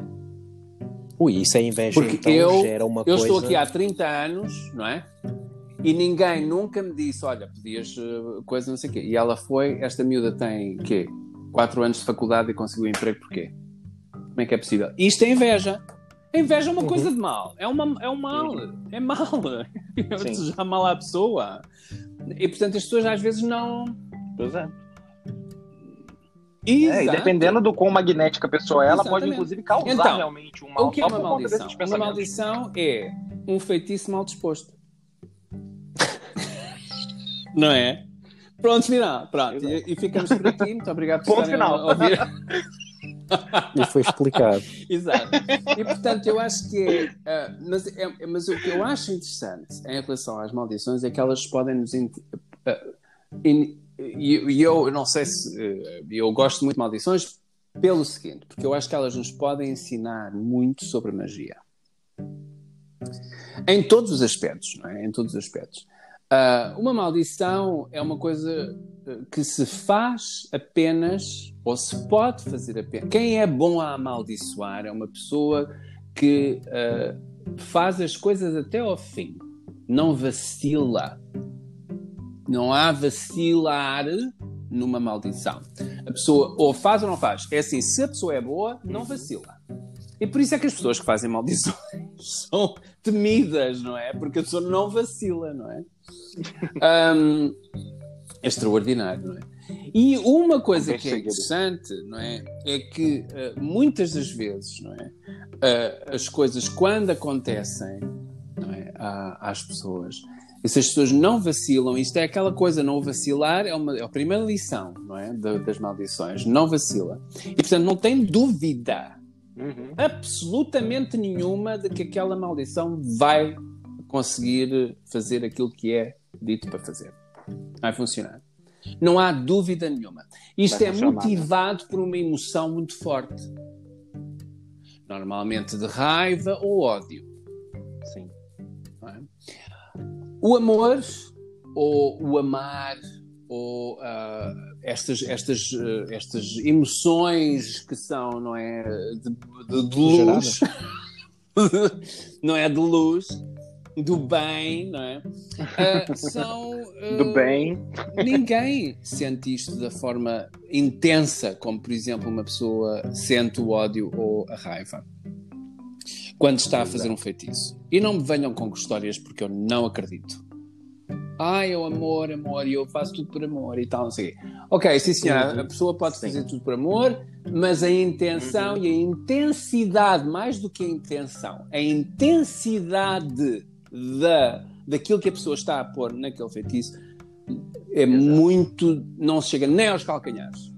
Ui, isso é inveja, Porque então eu, gera uma eu coisa... estou aqui há 30 anos, não é? E ninguém nunca me disse, olha, podias uh, coisa, não sei o quê. E ela foi, esta miúda tem, quê? 4 anos de faculdade e conseguiu emprego porquê? Como é que é possível? Isto é inveja. A inveja é uma coisa de mal. É, uma, é um mal. É mal. [laughs] Eu desejar mal à pessoa. E portanto as pessoas às vezes não. Pois é. É, e dependendo do quão magnética a pessoa é, ela Exatamente. pode inclusive causar então, realmente um mal. O que é uma maldição? Uma maldição é um feitiço mal disposto. Não é? Pronto, final. Pronto. E, e, ficamos por aqui. Muito obrigado por Ponto final. a ouvir. [laughs] E foi explicado. Exato. E portanto, eu acho que é, uh, mas, é, mas o que eu acho interessante em relação às maldições é que elas podem nos. Uh, in, e eu, eu não sei se. Uh, eu gosto muito de maldições pelo seguinte, porque eu acho que elas nos podem ensinar muito sobre magia. Em todos os aspectos, não é? Em todos os aspectos. Uh, uma maldição é uma coisa que se faz apenas, ou se pode fazer apenas. Quem é bom a amaldiçoar é uma pessoa que uh, faz as coisas até ao fim, não vacila. Não há vacilar numa maldição. A pessoa ou faz ou não faz. É assim, se a pessoa é boa, não vacila. E por isso é que as pessoas que fazem maldições [laughs] são temidas, não é? Porque a pessoa não vacila, não é? Um, é extraordinário, não é? E uma coisa que é interessante, não é? É que uh, muitas das vezes, não é? Uh, as coisas, quando acontecem é? à, às pessoas, e se as pessoas não vacilam, isto é aquela coisa, não vacilar é, uma, é a primeira lição, não é? das maldições, não vacila. E portanto, não tem dúvida, uhum. absolutamente nenhuma, de que aquela maldição vai conseguir fazer aquilo que é dito para fazer. Vai funcionar. Não há dúvida nenhuma. Isto Vai é motivado por uma emoção muito forte. Normalmente de raiva ou ódio. Sim. É? O amor, ou o amar, ou uh, estas, estas, uh, estas emoções que são, não é? De, de, de luz. [laughs] não é de luz do bem, não é? Uh, são. Uh, do bem. Ninguém sente isto da forma intensa, como por exemplo uma pessoa sente o ódio ou a raiva quando está a fazer um feitiço. E não me venham com histórias porque eu não acredito. Ai, é o amor, amor, e eu faço tudo por amor e tal, não sei. Ok, sim senhora, a pessoa pode sim. fazer tudo por amor, mas a intenção uhum. e a intensidade, mais do que a intenção, a intensidade da, daquilo que a pessoa está a pôr naquele feitiço é Exato. muito. não se chega nem aos calcanhares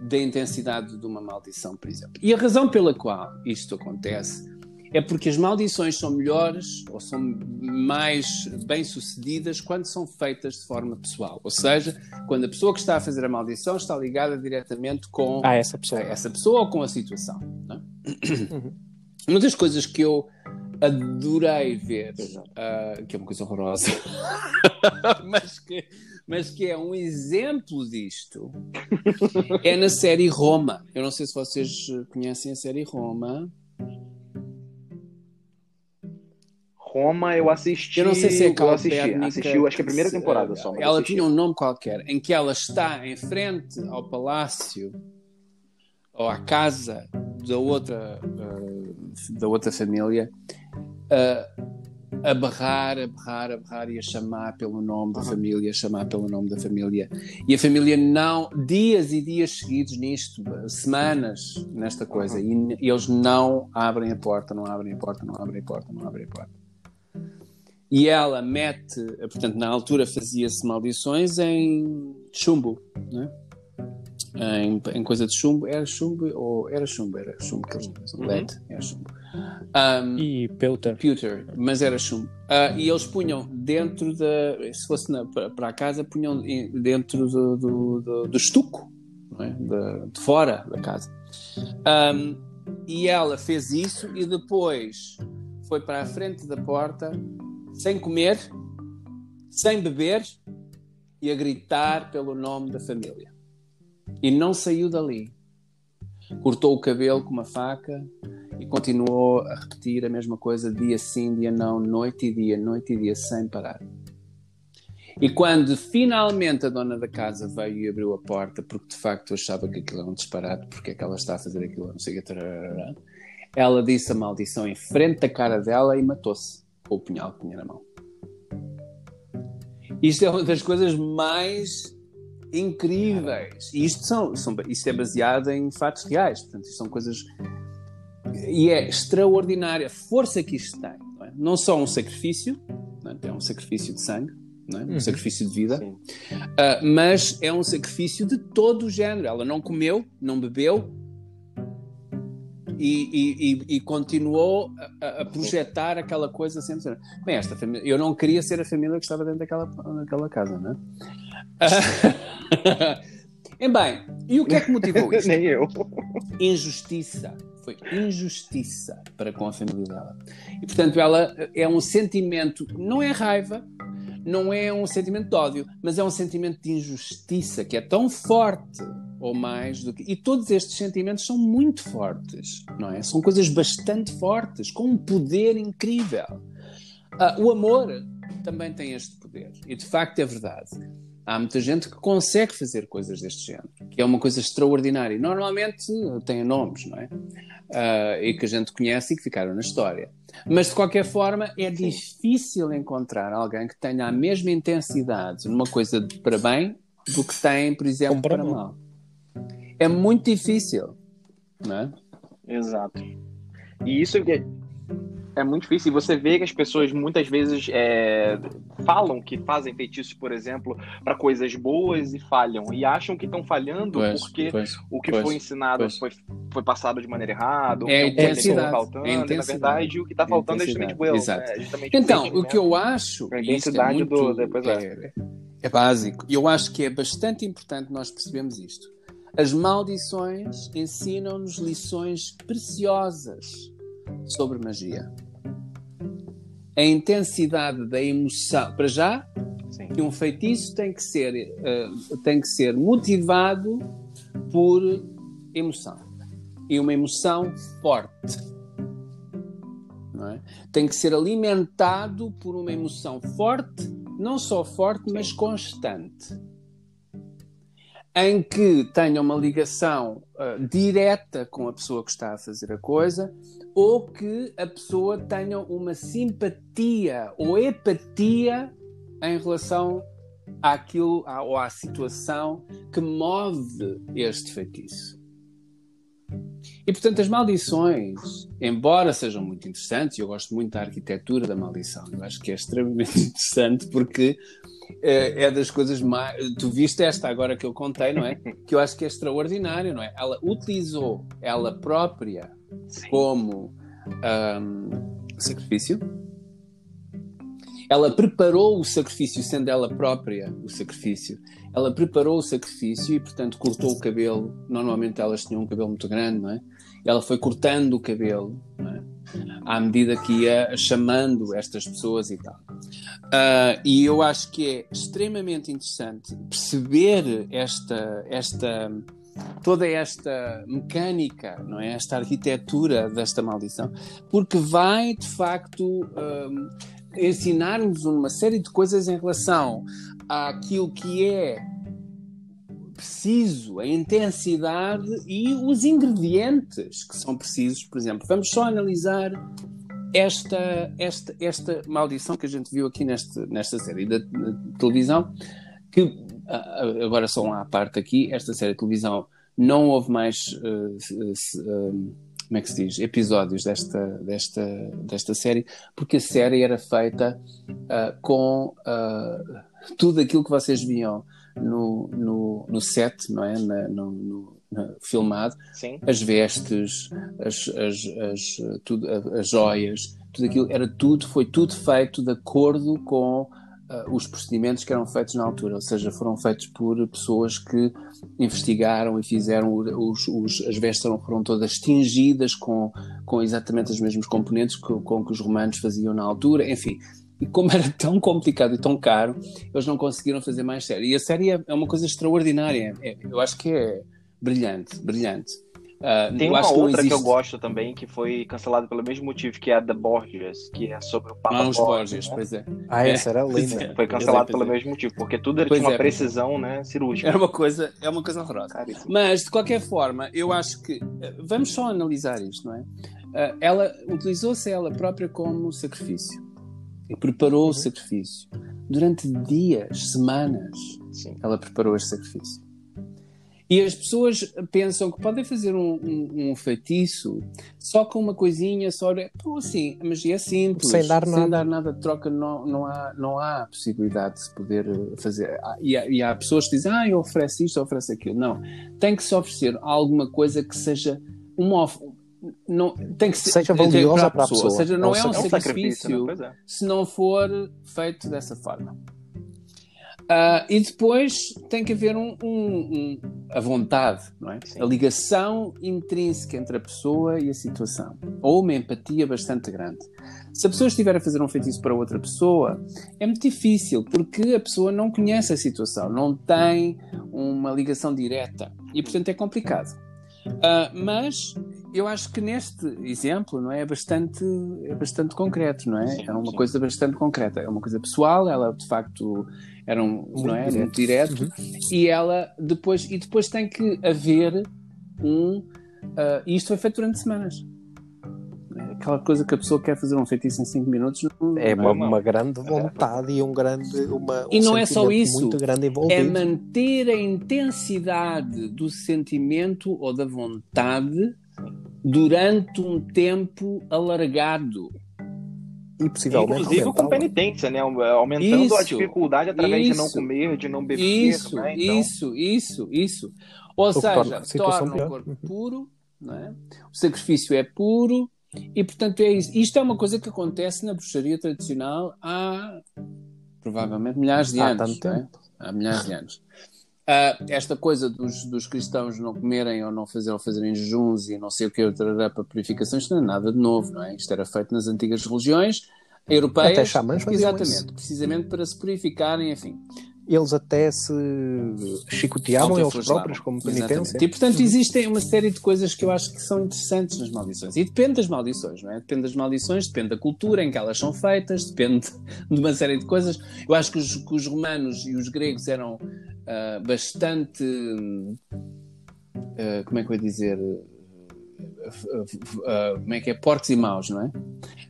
da intensidade de uma maldição, por exemplo. E a razão pela qual isto acontece é porque as maldições são melhores ou são mais bem-sucedidas quando são feitas de forma pessoal. Ou seja, quando a pessoa que está a fazer a maldição está ligada diretamente com ah, essa, pessoa. essa pessoa ou com a situação. É? Uhum. Uma das coisas que eu adorei ver, uh, que é uma coisa horrorosa, [laughs] mas, que, mas que é um exemplo disto, é na série Roma. Eu não sei se vocês conhecem a série Roma. Roma eu assisti. Eu não sei se é eu assisti, assisti, acho que é a primeira temporada só. Ela tinha um nome qualquer, em que ela está em frente ao palácio ou à casa da outra, uh, da outra família uh, a berrar, a berrar, a berrar e a chamar pelo nome da família, a chamar pelo nome da família. E a família não, dias e dias seguidos nisto, semanas nesta coisa, e, e eles não abrem a porta, não abrem a porta, não abrem a porta, não abrem a porta. E ela mete, portanto, na altura fazia-se maldições em chumbo, né? Em, em coisa de chumbo, era chumbo ou era chumbo, era chumbo que eles usam, uhum. LED, era chumbo. Um, e pewter. Pewter, mas era chumbo. Uh, e eles punham dentro da, se fosse na, para, para a casa, punham dentro do, do, do, do estuco, é? de, de, fora da casa. Um, e ela fez isso e depois foi para a frente da porta sem comer, sem beber e a gritar pelo nome da família. E não saiu dali. Cortou o cabelo com uma faca e continuou a repetir a mesma coisa dia sim, dia não, noite e dia, noite e dia, sem parar. E quando finalmente a dona da casa veio e abriu a porta, porque de facto achava que aquilo era um disparate, porque é que ela está a fazer aquilo, não sei o ela disse a maldição em frente da cara dela e matou-se com o punhal que tinha na mão. Isto é uma das coisas mais incríveis. E isto, são, são, isto é baseado em fatos reais. Portanto, isto são coisas. E é extraordinária a força que isto tem. Não, é? não só um sacrifício, é? é um sacrifício de sangue, é? um uhum. sacrifício de vida, uh, mas é um sacrifício de todo o género. Ela não comeu, não bebeu, e, e, e, continuou a, a, projetar aquela coisa sempre. Bem, esta família, eu não queria ser a família que estava dentro daquela, daquela casa, não é? [laughs] bem, e o que é que motivou [laughs] isto? Nem eu. Injustiça. Foi injustiça para com a família dela. E portanto, ela é um sentimento, não é raiva, não é um sentimento de ódio, mas é um sentimento de injustiça que é tão forte ou mais do que. E todos estes sentimentos são muito fortes, não é? São coisas bastante fortes, com um poder incrível. Uh, o amor também tem este poder, e de facto é verdade. Há muita gente que consegue fazer coisas deste género, que é uma coisa extraordinária. Normalmente tem nomes, não é? Uh, e que a gente conhece e que ficaram na história. Mas de qualquer forma, é difícil encontrar alguém que tenha a mesma intensidade numa coisa para bem do que tem, por exemplo, para mal é muito difícil, né? Exato. E isso é, é muito difícil. E você vê que as pessoas muitas vezes é, falam que fazem feitiços, por exemplo, para coisas boas e falham. E acham que estão falhando pois, porque pois, o que pois, foi ensinado foi, foi passado de maneira errada. É a intensidade. Faltando, é intensidade. E, na verdade, o que está faltando é justamente o Exato. Né? Justamente então, o, o que eu acho. A intensidade é muito, do. Depois é, é, é básico. E eu acho que é bastante importante nós percebermos isto as maldições ensinam-nos lições preciosas sobre magia. A intensidade da emoção, para já, Sim. que um feitiço tem que ser uh, tem que ser motivado por emoção e uma emoção forte. É? Tem que ser alimentado por uma emoção forte, não só forte, mas constante em que tenha uma ligação uh, direta com a pessoa que está a fazer a coisa ou que a pessoa tenha uma simpatia ou empatia em relação àquilo à, ou à situação que move este feitiço. E portanto, as maldições, embora sejam muito interessantes, eu gosto muito da arquitetura da maldição, eu acho que é extremamente [laughs] interessante porque é, é, das coisas mais. Tu viste esta agora que eu contei, não é? [laughs] Que eu acho que é extraordinário, não é? Ela utilizou ela própria Sim. como um, sacrifício. Ela preparou o sacrifício, sendo ela própria o sacrifício. Ela preparou o sacrifício e, portanto, cortou o cabelo. Normalmente elas tinham um cabelo muito grande, não é? Ela foi cortando o cabelo, é? à medida que ia chamando estas pessoas e tal. Uh, e eu acho que é extremamente interessante perceber esta, esta, toda esta mecânica, não é? esta arquitetura desta maldição, porque vai de facto ah, ensinar-nos uma série de coisas em relação àquilo que é preciso, a intensidade e os ingredientes que são precisos. Por exemplo, vamos só analisar esta, esta, esta maldição que a gente viu aqui neste, nesta série da, televisão, que agora só uma à parte aqui, esta série de televisão não houve mais uh, uh, como é que se diz, episódios desta, desta, desta série, porque a série era feita uh, com tudo aquilo que vocês viam no, no, no set, não é? Na, no, no, filmado, Sim. as vestes, as, as, as, tudo, as joias, tudo aquilo, era tudo, foi tudo feito de acordo com uh, os procedimentos que eram feitos na altura, ou seja, foram feitos por pessoas que investigaram e fizeram os, os, as vestes foram, foram todas tingidas com, com exatamente os mesmos componentes com, com que os romanos faziam na altura, enfim, e como era tão complicado e tão caro, eles não conseguiram fazer mais série. E a série é, é uma coisa extraordinária. É, eu acho que é brilhante, brilhante. Uh, Tem uma outra que eu gosto também, que foi cancelada pelo mesmo motivo, que é a The Borgias, que é sobre o Papa ah, os Borgias, né? pois é. Ah, essa era linda. É. Foi cancelada é, pelo é. mesmo motivo, porque tudo era, tinha uma é, precisão né, cirúrgica. Era uma coisa, é uma coisa horrorosa. Caríssimo. Mas, de qualquer forma, eu acho que... Eh, vamos só analisar isto, não é? Uh, ela utilizou-se ela própria como sacrifício e preparou uhum. o sacrifício. Durante dias, semanas, Sim. ela preparou este sacrifício. E as pessoas pensam que podem fazer um, um, um feitiço só com uma coisinha, só. Então, assim, magia é simples. Sem dar nada. Sem dar nada de troca, não, não, há, não há possibilidade de se poder fazer. E há, e há pessoas que dizem, ah, eu ofereço isto, eu ofereço aquilo. Não. Tem que se oferecer alguma coisa que seja uma, não, tem que ser, seja valiosa para a pessoa. Ou seja, não é, um, é um sacrifício, sacrifício é. se não for feito dessa forma. Uh, e depois tem que haver um, um, um a vontade, não é? A ligação intrínseca entre a pessoa e a situação. Ou uma empatia bastante grande. Se a pessoa estiver a fazer um feitiço para outra pessoa, é muito difícil, porque a pessoa não conhece a situação, não tem uma ligação direta. E, portanto, é complicado. Uh, mas eu acho que neste exemplo não é, é bastante é bastante concreto não é? Sim, é uma sim. coisa bastante concreta. É uma coisa pessoal ela de facto era um não é muito direto. uhum. e ela depois e depois tem que haver um uh, isto foi feito durante semanas aquela coisa que a pessoa quer fazer um feitiço em 5 minutos. Não, é, não uma, é uma, grande vontade e um grande. Uma, e um não é só isso. É manter a intensidade do sentimento ou da vontade durante um tempo alargado. E possivelmente Inclusive com penitência, né? Aumentando isso, a dificuldade através isso, de não comer, de não beber. Isso, né? então... isso, isso, isso. Ou seja, torna, torna o corpo puro, não é? o sacrifício é puro, e portanto é isso. Isto é uma coisa que acontece na bruxaria tradicional há provavelmente milhares de há anos. Tanto é? Há milhares de anos. Uh, esta coisa dos, dos, cristãos não comerem ou não fazer, ou fazerem jejuns e não sei o que para purificação, isto não é nada de novo, não é? Isto era feito nas antigas religiões europeias. Até xamãs Exatamente, isso. precisamente para se purificarem, enfim eles até se chicoteavam eles próprios como penitência. Exatamente. E portanto existem uma série de coisas que eu acho que são interessantes nas maldições. E depende das maldições, não é? Depende das maldições, depende da cultura em que elas são feitas, depende [laughs] de uma série de coisas. Eu acho que os, que os romanos e os gregos eram uh, bastante. Uh, como é que eu ia dizer? Uh, como é que é? Porcos e maus, não é?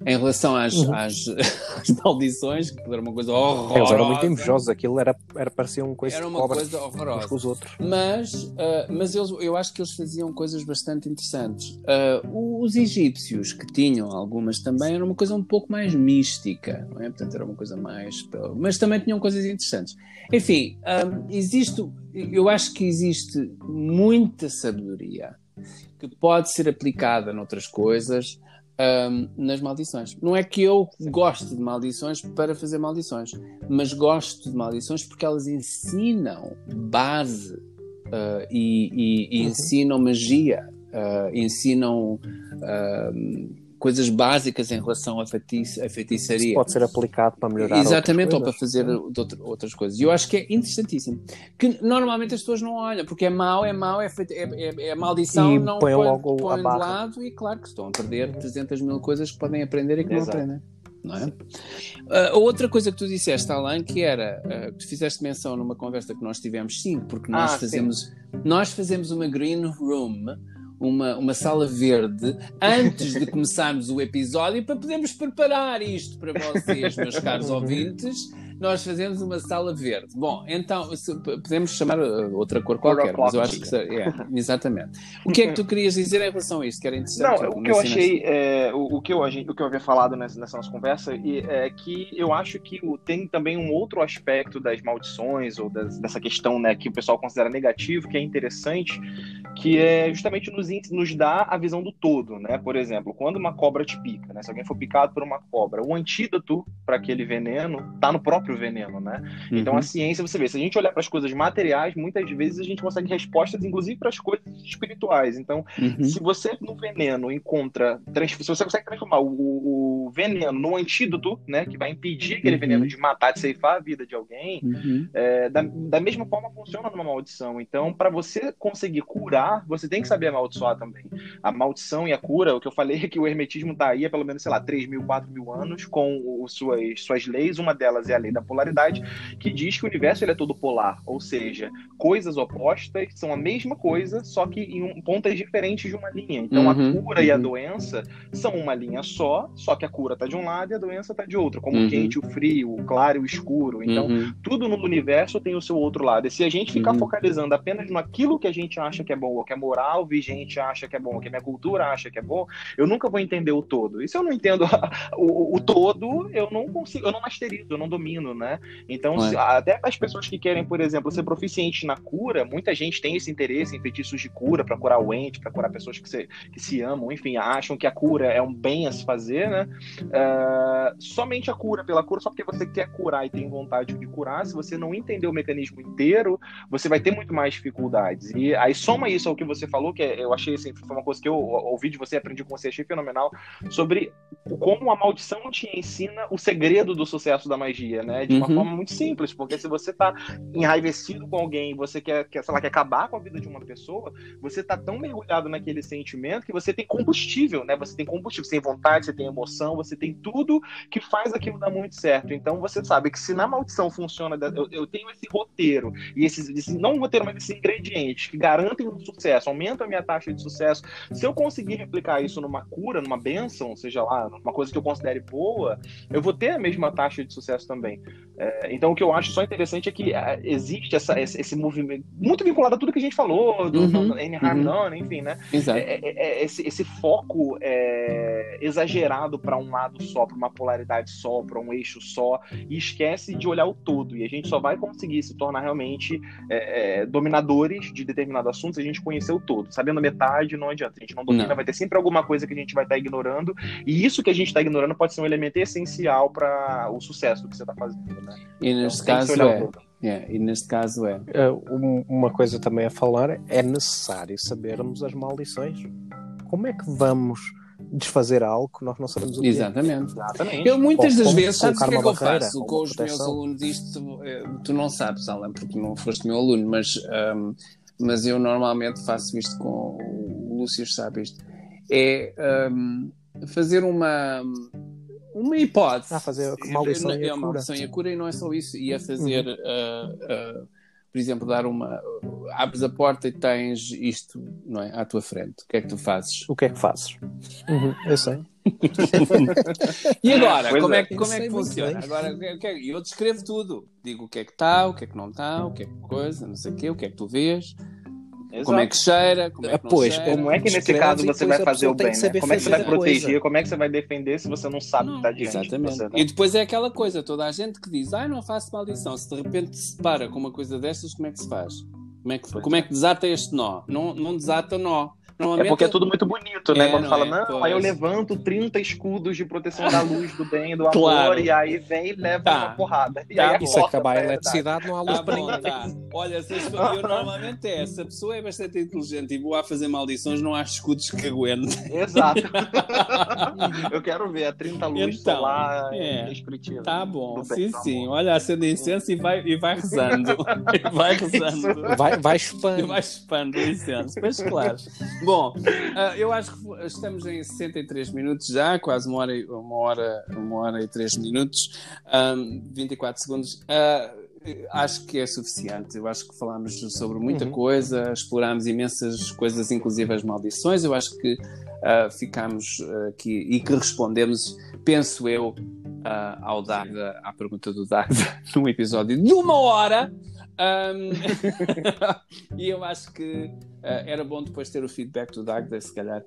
Em relação às, uhum. às, [laughs] às, maldições, que era uma coisa horrorosa. Eles eram muito invejosos, aquilo era, era parecia uma coisa Era uma coisa horrorosa. Com os outros. Mas, uh, mas eles, eu acho que eles faziam coisas bastante interessantes. Uh, os egípcios, que tinham algumas também, era uma coisa um pouco mais mística, não é? Portanto, era uma coisa mais. Mas também tinham coisas interessantes. Enfim, um, existe. Eu acho que existe muita sabedoria que pode ser aplicada noutras coisas um, nas maldições. Não é que eu goste de maldições para fazer maldições, mas gosto de maldições porque elas ensinam base uh, e, e, e uhum. ensinam magia, uh, ensinam. Uh, coisas básicas em relação à, feitiça, à feitiçaria. Isso pode ser aplicado para melhorar Exatamente, ou para fazer outras coisas. E eu acho que é interessantíssimo. Que normalmente as pessoas não olham, porque é mau, é mau, é, feito, é, é, é maldição, e não põe, logo põe de lado e claro que estão a perder 300 mil coisas que podem aprender e que Exato. não aprendem. Não é? Uh, outra coisa que tu disseste, Alain, que era uh, que tu fizeste menção numa conversa que nós tivemos, sim, porque nós ah, fazemos sim. nós fazemos uma green room uma, uma sala verde antes de começarmos o episódio para podermos preparar isto para vocês, meus caros [laughs] ouvintes nós fazemos uma sala verde. Bom, então podemos chamar uh, outra cor qualquer, mas eu acho que é, exatamente. O que é que tu querias dizer em relação a isso? Que era interessante. Não, o que eu achei, é, o, o, que eu, o que eu havia falado nessa, nessa nossa conversa é que eu acho que tem também um outro aspecto das maldições ou das, dessa questão, né, que o pessoal considera negativo, que é interessante, que é justamente nos, nos dá a visão do todo, né? Por exemplo, quando uma cobra te pica, né? Se alguém for picado por uma cobra, o antídoto para aquele veneno está no próprio próprio veneno, né? Uhum. Então a ciência, você vê, se a gente olhar para as coisas materiais, muitas vezes a gente consegue respostas, inclusive para as coisas espirituais. Então, uhum. se você no veneno encontra, se você consegue transformar o, o, veneno no antídoto, né, que vai impedir aquele uhum. veneno de matar, de ceifar a vida de alguém, uhum. é, da, da mesma forma funciona numa maldição. Então, para você conseguir curar, você tem que saber amaldiçoar também. A maldição e a cura, o que eu falei é que o hermetismo está aí há pelo menos, sei lá, 3 mil, 4 mil anos com o, suas, suas leis. Uma delas é a lei da polaridade, que diz que o universo ele é todo polar, ou seja, coisas opostas são a mesma coisa, só que em um, pontas diferentes de uma linha. Então uhum, a cura uhum. e a doença são uma linha só, só que a cura está de um lado e a doença está de outro, como uhum. o quente, o frio, o claro e o escuro. Então uhum. tudo no universo tem o seu outro lado. E se a gente ficar uhum. focalizando apenas naquilo que a gente acha que é bom, ou que é moral vigente acha que é bom, ou que a minha cultura acha que é bom, eu nunca vou entender o todo. E se eu não entendo [laughs] o, o todo, eu não consigo, eu não masterizo, eu não domino né? Então, se, até as pessoas que querem, por exemplo, ser proficiente na cura, muita gente tem esse interesse em feitiços de cura para curar o ente, para curar pessoas que se, que se amam, enfim, acham que a cura é um bem a se fazer, né? Uh, somente a cura pela cura, só porque você quer curar e tem vontade de curar, se você não entender o mecanismo inteiro, você vai ter muito mais dificuldades. E aí soma isso ao que você falou, que é, eu achei assim, foi uma coisa que eu ouvi de você, aprendi com você, achei fenomenal, sobre como a maldição te ensina o segredo do sucesso da magia, né? De uma uhum. forma muito simples, porque se você tá enraivecido com alguém, você quer, quer, sei lá, quer acabar com a vida de uma pessoa, você tá tão mergulhado naquele sentimento que você tem combustível, né? Você tem combustível, você tem vontade, você tem emoção, você tem tudo que faz aquilo dar muito certo. Então você sabe que se na maldição funciona, eu, eu tenho esse roteiro, e esses, esse, não um roteiro, mas esses ingredientes que garantem o sucesso, aumentam a minha taxa de sucesso. Se eu conseguir replicar isso numa cura, numa benção, seja lá, numa coisa que eu considere boa, eu vou ter a mesma taxa de sucesso também. É, então, o que eu acho só interessante é que é, existe essa, esse, esse, movimento, muito vinculado a tudo que a gente falou, do, uhum, do N Harm uhum. enfim, né? Exato. É, é, é esse, esse, foco é, exagerado para um lado só, para uma polaridade só, para um eixo só, e esquece de olhar o todo. E a gente só vai conseguir se tornar realmente dominadores de determinado assunto se a gente conhecer o todo. Sabendo metade, não adianta. A gente não domina, não. vai ter sempre alguma coisa que a gente vai estar tá ignorando, e isso que a gente está ignorando pode ser um elemento essencial para o sucesso que você está fazendo. Né? E neste então, caso é. Yeah, e neste caso é. Uh, uma coisa também a falar é necessário sabermos as maldições. Como é que vamos desfazer algo que nós não sabemos o que é? Exatamente. Exatamente. Eu muitas das vezes, sabes o que é que eu faço com os meus alunos? Isto eh, tu não sabes, Alan, porque não foste meu aluno, mas, um, mas eu normalmente faço isto com o Lúcio, sabe isto. É um, fazer uma uma hipótese. Ah, fazer maldição e a cura. maldição e a cura e não é só isso. Ia uhum. fazer, uhum. uh, uh, por exemplo, dar uma. Abres a porta e tens isto não é, à tua frente. O que é que tu fazes? O que é que fazes? Uhum, eu sei. [laughs] e agora, como é, é, como é que funciona? Agora, eu descrevo tudo. Digo o que é que está, o que é que não está, o que é que coisa, não sei o quê, o que é que tu vês. Exato. Como é que cheira? Como é que pois, cheira? Como é que nesse caso você vai fazer o bem? Né? Como é que você vai proteger? Coisa. Como é que você vai defender se você não sabe não, o que está diante? Exatamente. Você, né? E depois é aquela coisa, toda a gente que diz, ah, não faço maldição. Se de repente se para com uma coisa destas, como é que se faz? Como é que, como é que desata este nó? Não, não desata o nó. É porque é tudo muito bonito, né? É, Quando não fala, é, não, pois. aí eu levanto 30 escudos de proteção da luz, do bem, do amor, claro. e aí vem e leva tá. uma porrada. E tá. aí se acabar a eletricidade, não há luz tá para ninguém. Tá. Olha, se eu normalmente é, se a pessoa é bastante inteligente e boa a fazer maldições, não há escudos que aguentem. Exato. [laughs] eu quero ver a 30 luzes então, lá é. Espiritismo. Tá bom, sim, sim. Olha, acende incenso e vai, e vai rezando. [laughs] vai rezando. Vai, vai chupando. Vai chupando o incenso. Pois claro. Bom, uh, eu acho que estamos em 63 minutos já, quase uma hora, uma hora, uma hora e três minutos, um, 24 segundos. Uh, acho que é suficiente. Eu acho que falámos sobre muita uhum. coisa, explorámos imensas coisas, inclusive as maldições. Eu acho que uh, ficámos aqui e que respondemos, penso eu, uh, ao Dagda, à pergunta do Dagda, [laughs] num episódio de uma hora. Um, [laughs] e eu acho que uh, era bom depois ter o feedback do Dagda, se calhar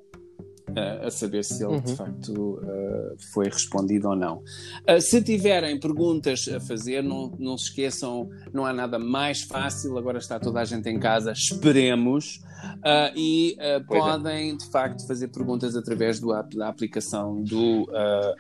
uh, a saber se ele uhum. de facto uh, foi respondido ou não. Uh, se tiverem perguntas a fazer, não, não se esqueçam, não há nada mais fácil, agora está toda a gente em casa, esperemos. e é. podem de facto fazer perguntas através do da aplicação do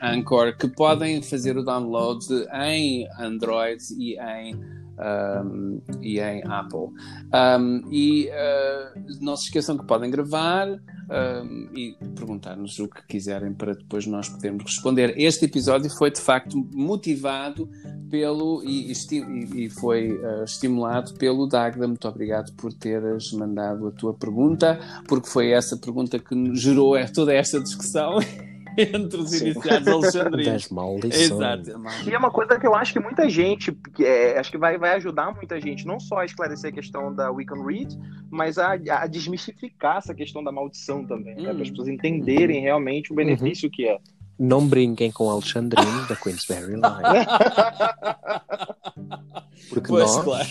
Anchor, que podem fazer o download em Android e em um, e em Apple. Um, e uh, não se esqueçam que podem gravar um, e perguntar-nos o que quiserem para depois nós podermos responder. Este episódio foi de facto motivado pelo e, e, e foi uh, estimulado pelo Dagda. Muito obrigado por teres mandado a tua pergunta, porque foi essa pergunta que gerou toda esta discussão. [laughs] [laughs] entre os Sim. iniciados alexandrinos. Das maldições. Exato. E é uma coisa que eu acho que muita gente, é, acho que vai, vai ajudar muita gente, não só a esclarecer a questão da We Can Read, mas a, a desmistificar essa questão da maldição também, né? para as hum. pessoas entenderem realmente o benefício uhum. que é. Não brinquem com Alexandrino da Queensberry Line. [laughs] Porque pois, nós... Claro.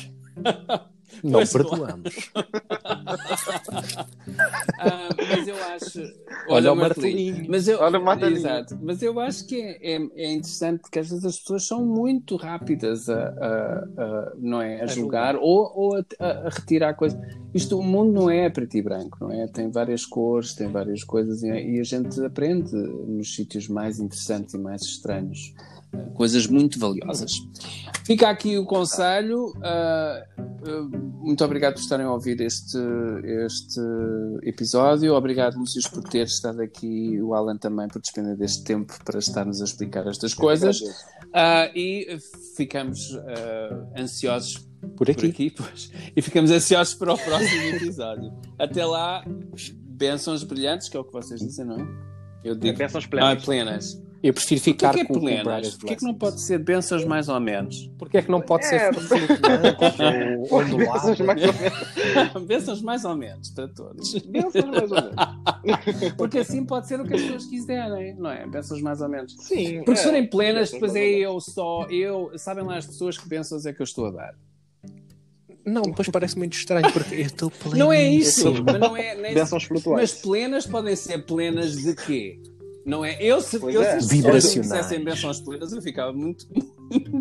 Não perdoamos. [laughs] ah, mas eu acho. Olha, olha o martelinho. Mas eu, olha o martelinho. Exato. Mas eu acho que é, é, é, interessante porque às vezes as pessoas são muito rápidas a, a, a não é, a julgar ou, ou a, a, retirar coisas. Isto, o mundo não é preto e branco, não é? Tem várias cores, tem várias coisas e, e a gente aprende nos sítios mais interessantes e mais estranhos coisas muito valiosas. Fica aqui o conselho. Uh, uh, muito obrigado por estarem a ouvir este, este episódio. Obrigado, Lúcio, por ter estado aqui. O Alan também por despender deste tempo para estar-nos a explicar estas coisas. Uh, e ficamos ansiosos por aqui. Por aqui pois. E ficamos ansiosos para o próximo episódio. Até lá, bênçãos brilhantes, que é o que vocês dizem, não é? Eu digo. É bênçãos plenas. Ah, plenas. Eu prefiro ficar que é com, plenas? Porquê que não pode ser bênçãos mais ou menos? Porquê é que não pode é, ser flutuante ou ondulado? mais ou menos. [laughs] bênçãos mais ou menos para todos. Bênçãos mais ou menos. [laughs] Porque assim pode ser o que as pessoas quiserem, não é? Bênçãos mais ou menos. Sim. Porque se é. forem plenas, depois é eu só, eu, sabem lá as pessoas que bênçãos é que eu estou a dar. Não, depois parece muito estranho porque eu estou pleno. Não é isso, mas não é. Nem... Bênçãos flutuantes. Mas plenas podem ser plenas de quê? Não é? Eu, se, eu, é. se dissessem bênçãos plenas, eu ficava muito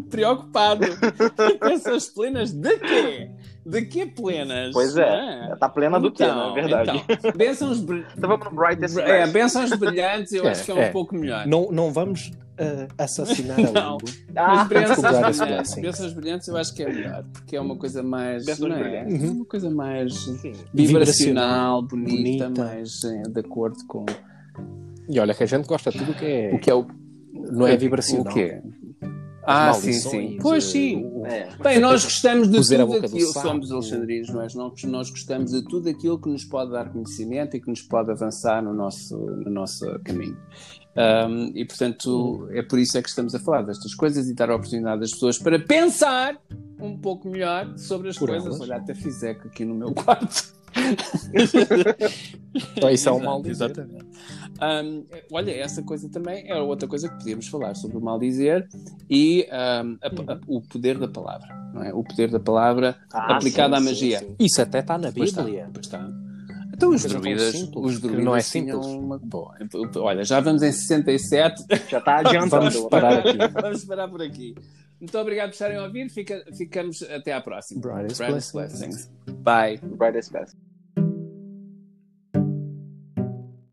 preocupado. [laughs] bênçãos plenas de quê? De que plenas? Pois é, está plena do então, quê, é verdade. Então, bênçãos brilhantes. Então vamos no Brightest É, bênçãos brilhantes eu [laughs] é, acho que é, um é. pouco melhor. Não, não vamos uh, assassinar a língua. Ah, bênçãos brilhantes, bênçãos brilhantes eu acho que é melhor, porque é uma coisa mais. Não é? Uhum. Uma coisa mais Sim. vibracional, bonita, bonita, mais eh, de acordo com e olha que a gente gosta de tudo que é. O que é o. Não é vibracional. O quê? Ah, sim, sim. Pois sim. O, é. Bem, nós gostamos de tudo aquilo. Somos alexandrinos, nós, nós gostamos de tudo aquilo que nos pode dar conhecimento e que nos pode avançar no nosso, no nosso caminho. Um, e portanto, é por isso é que estamos a falar destas coisas e dar a oportunidade às pessoas para pensar um pouco melhor sobre as por coisas. Elas. Olha, até fiz eco aqui no meu [laughs] quarto. Então, isso é um mal dizer. Exatamente. Um, olha, essa coisa também é outra coisa que podíamos falar sobre o mal dizer e um, a, a, o poder da palavra, não é? O poder da palavra ah, aplicado sim, à magia. Sim, sim. Isso até está na Bíblia. Pois está. Pois está. Então os druidas, os druidas não é simples. Uma... Bom, olha, já vamos em 67. Já está adiantando. [laughs] vamos parar aqui. vamos parar por aqui. Muito obrigado por estarem a ouvir. Fica, ficamos até à próxima. Brightest, Brightest blessings. blessings. Bye. Brightest blessings.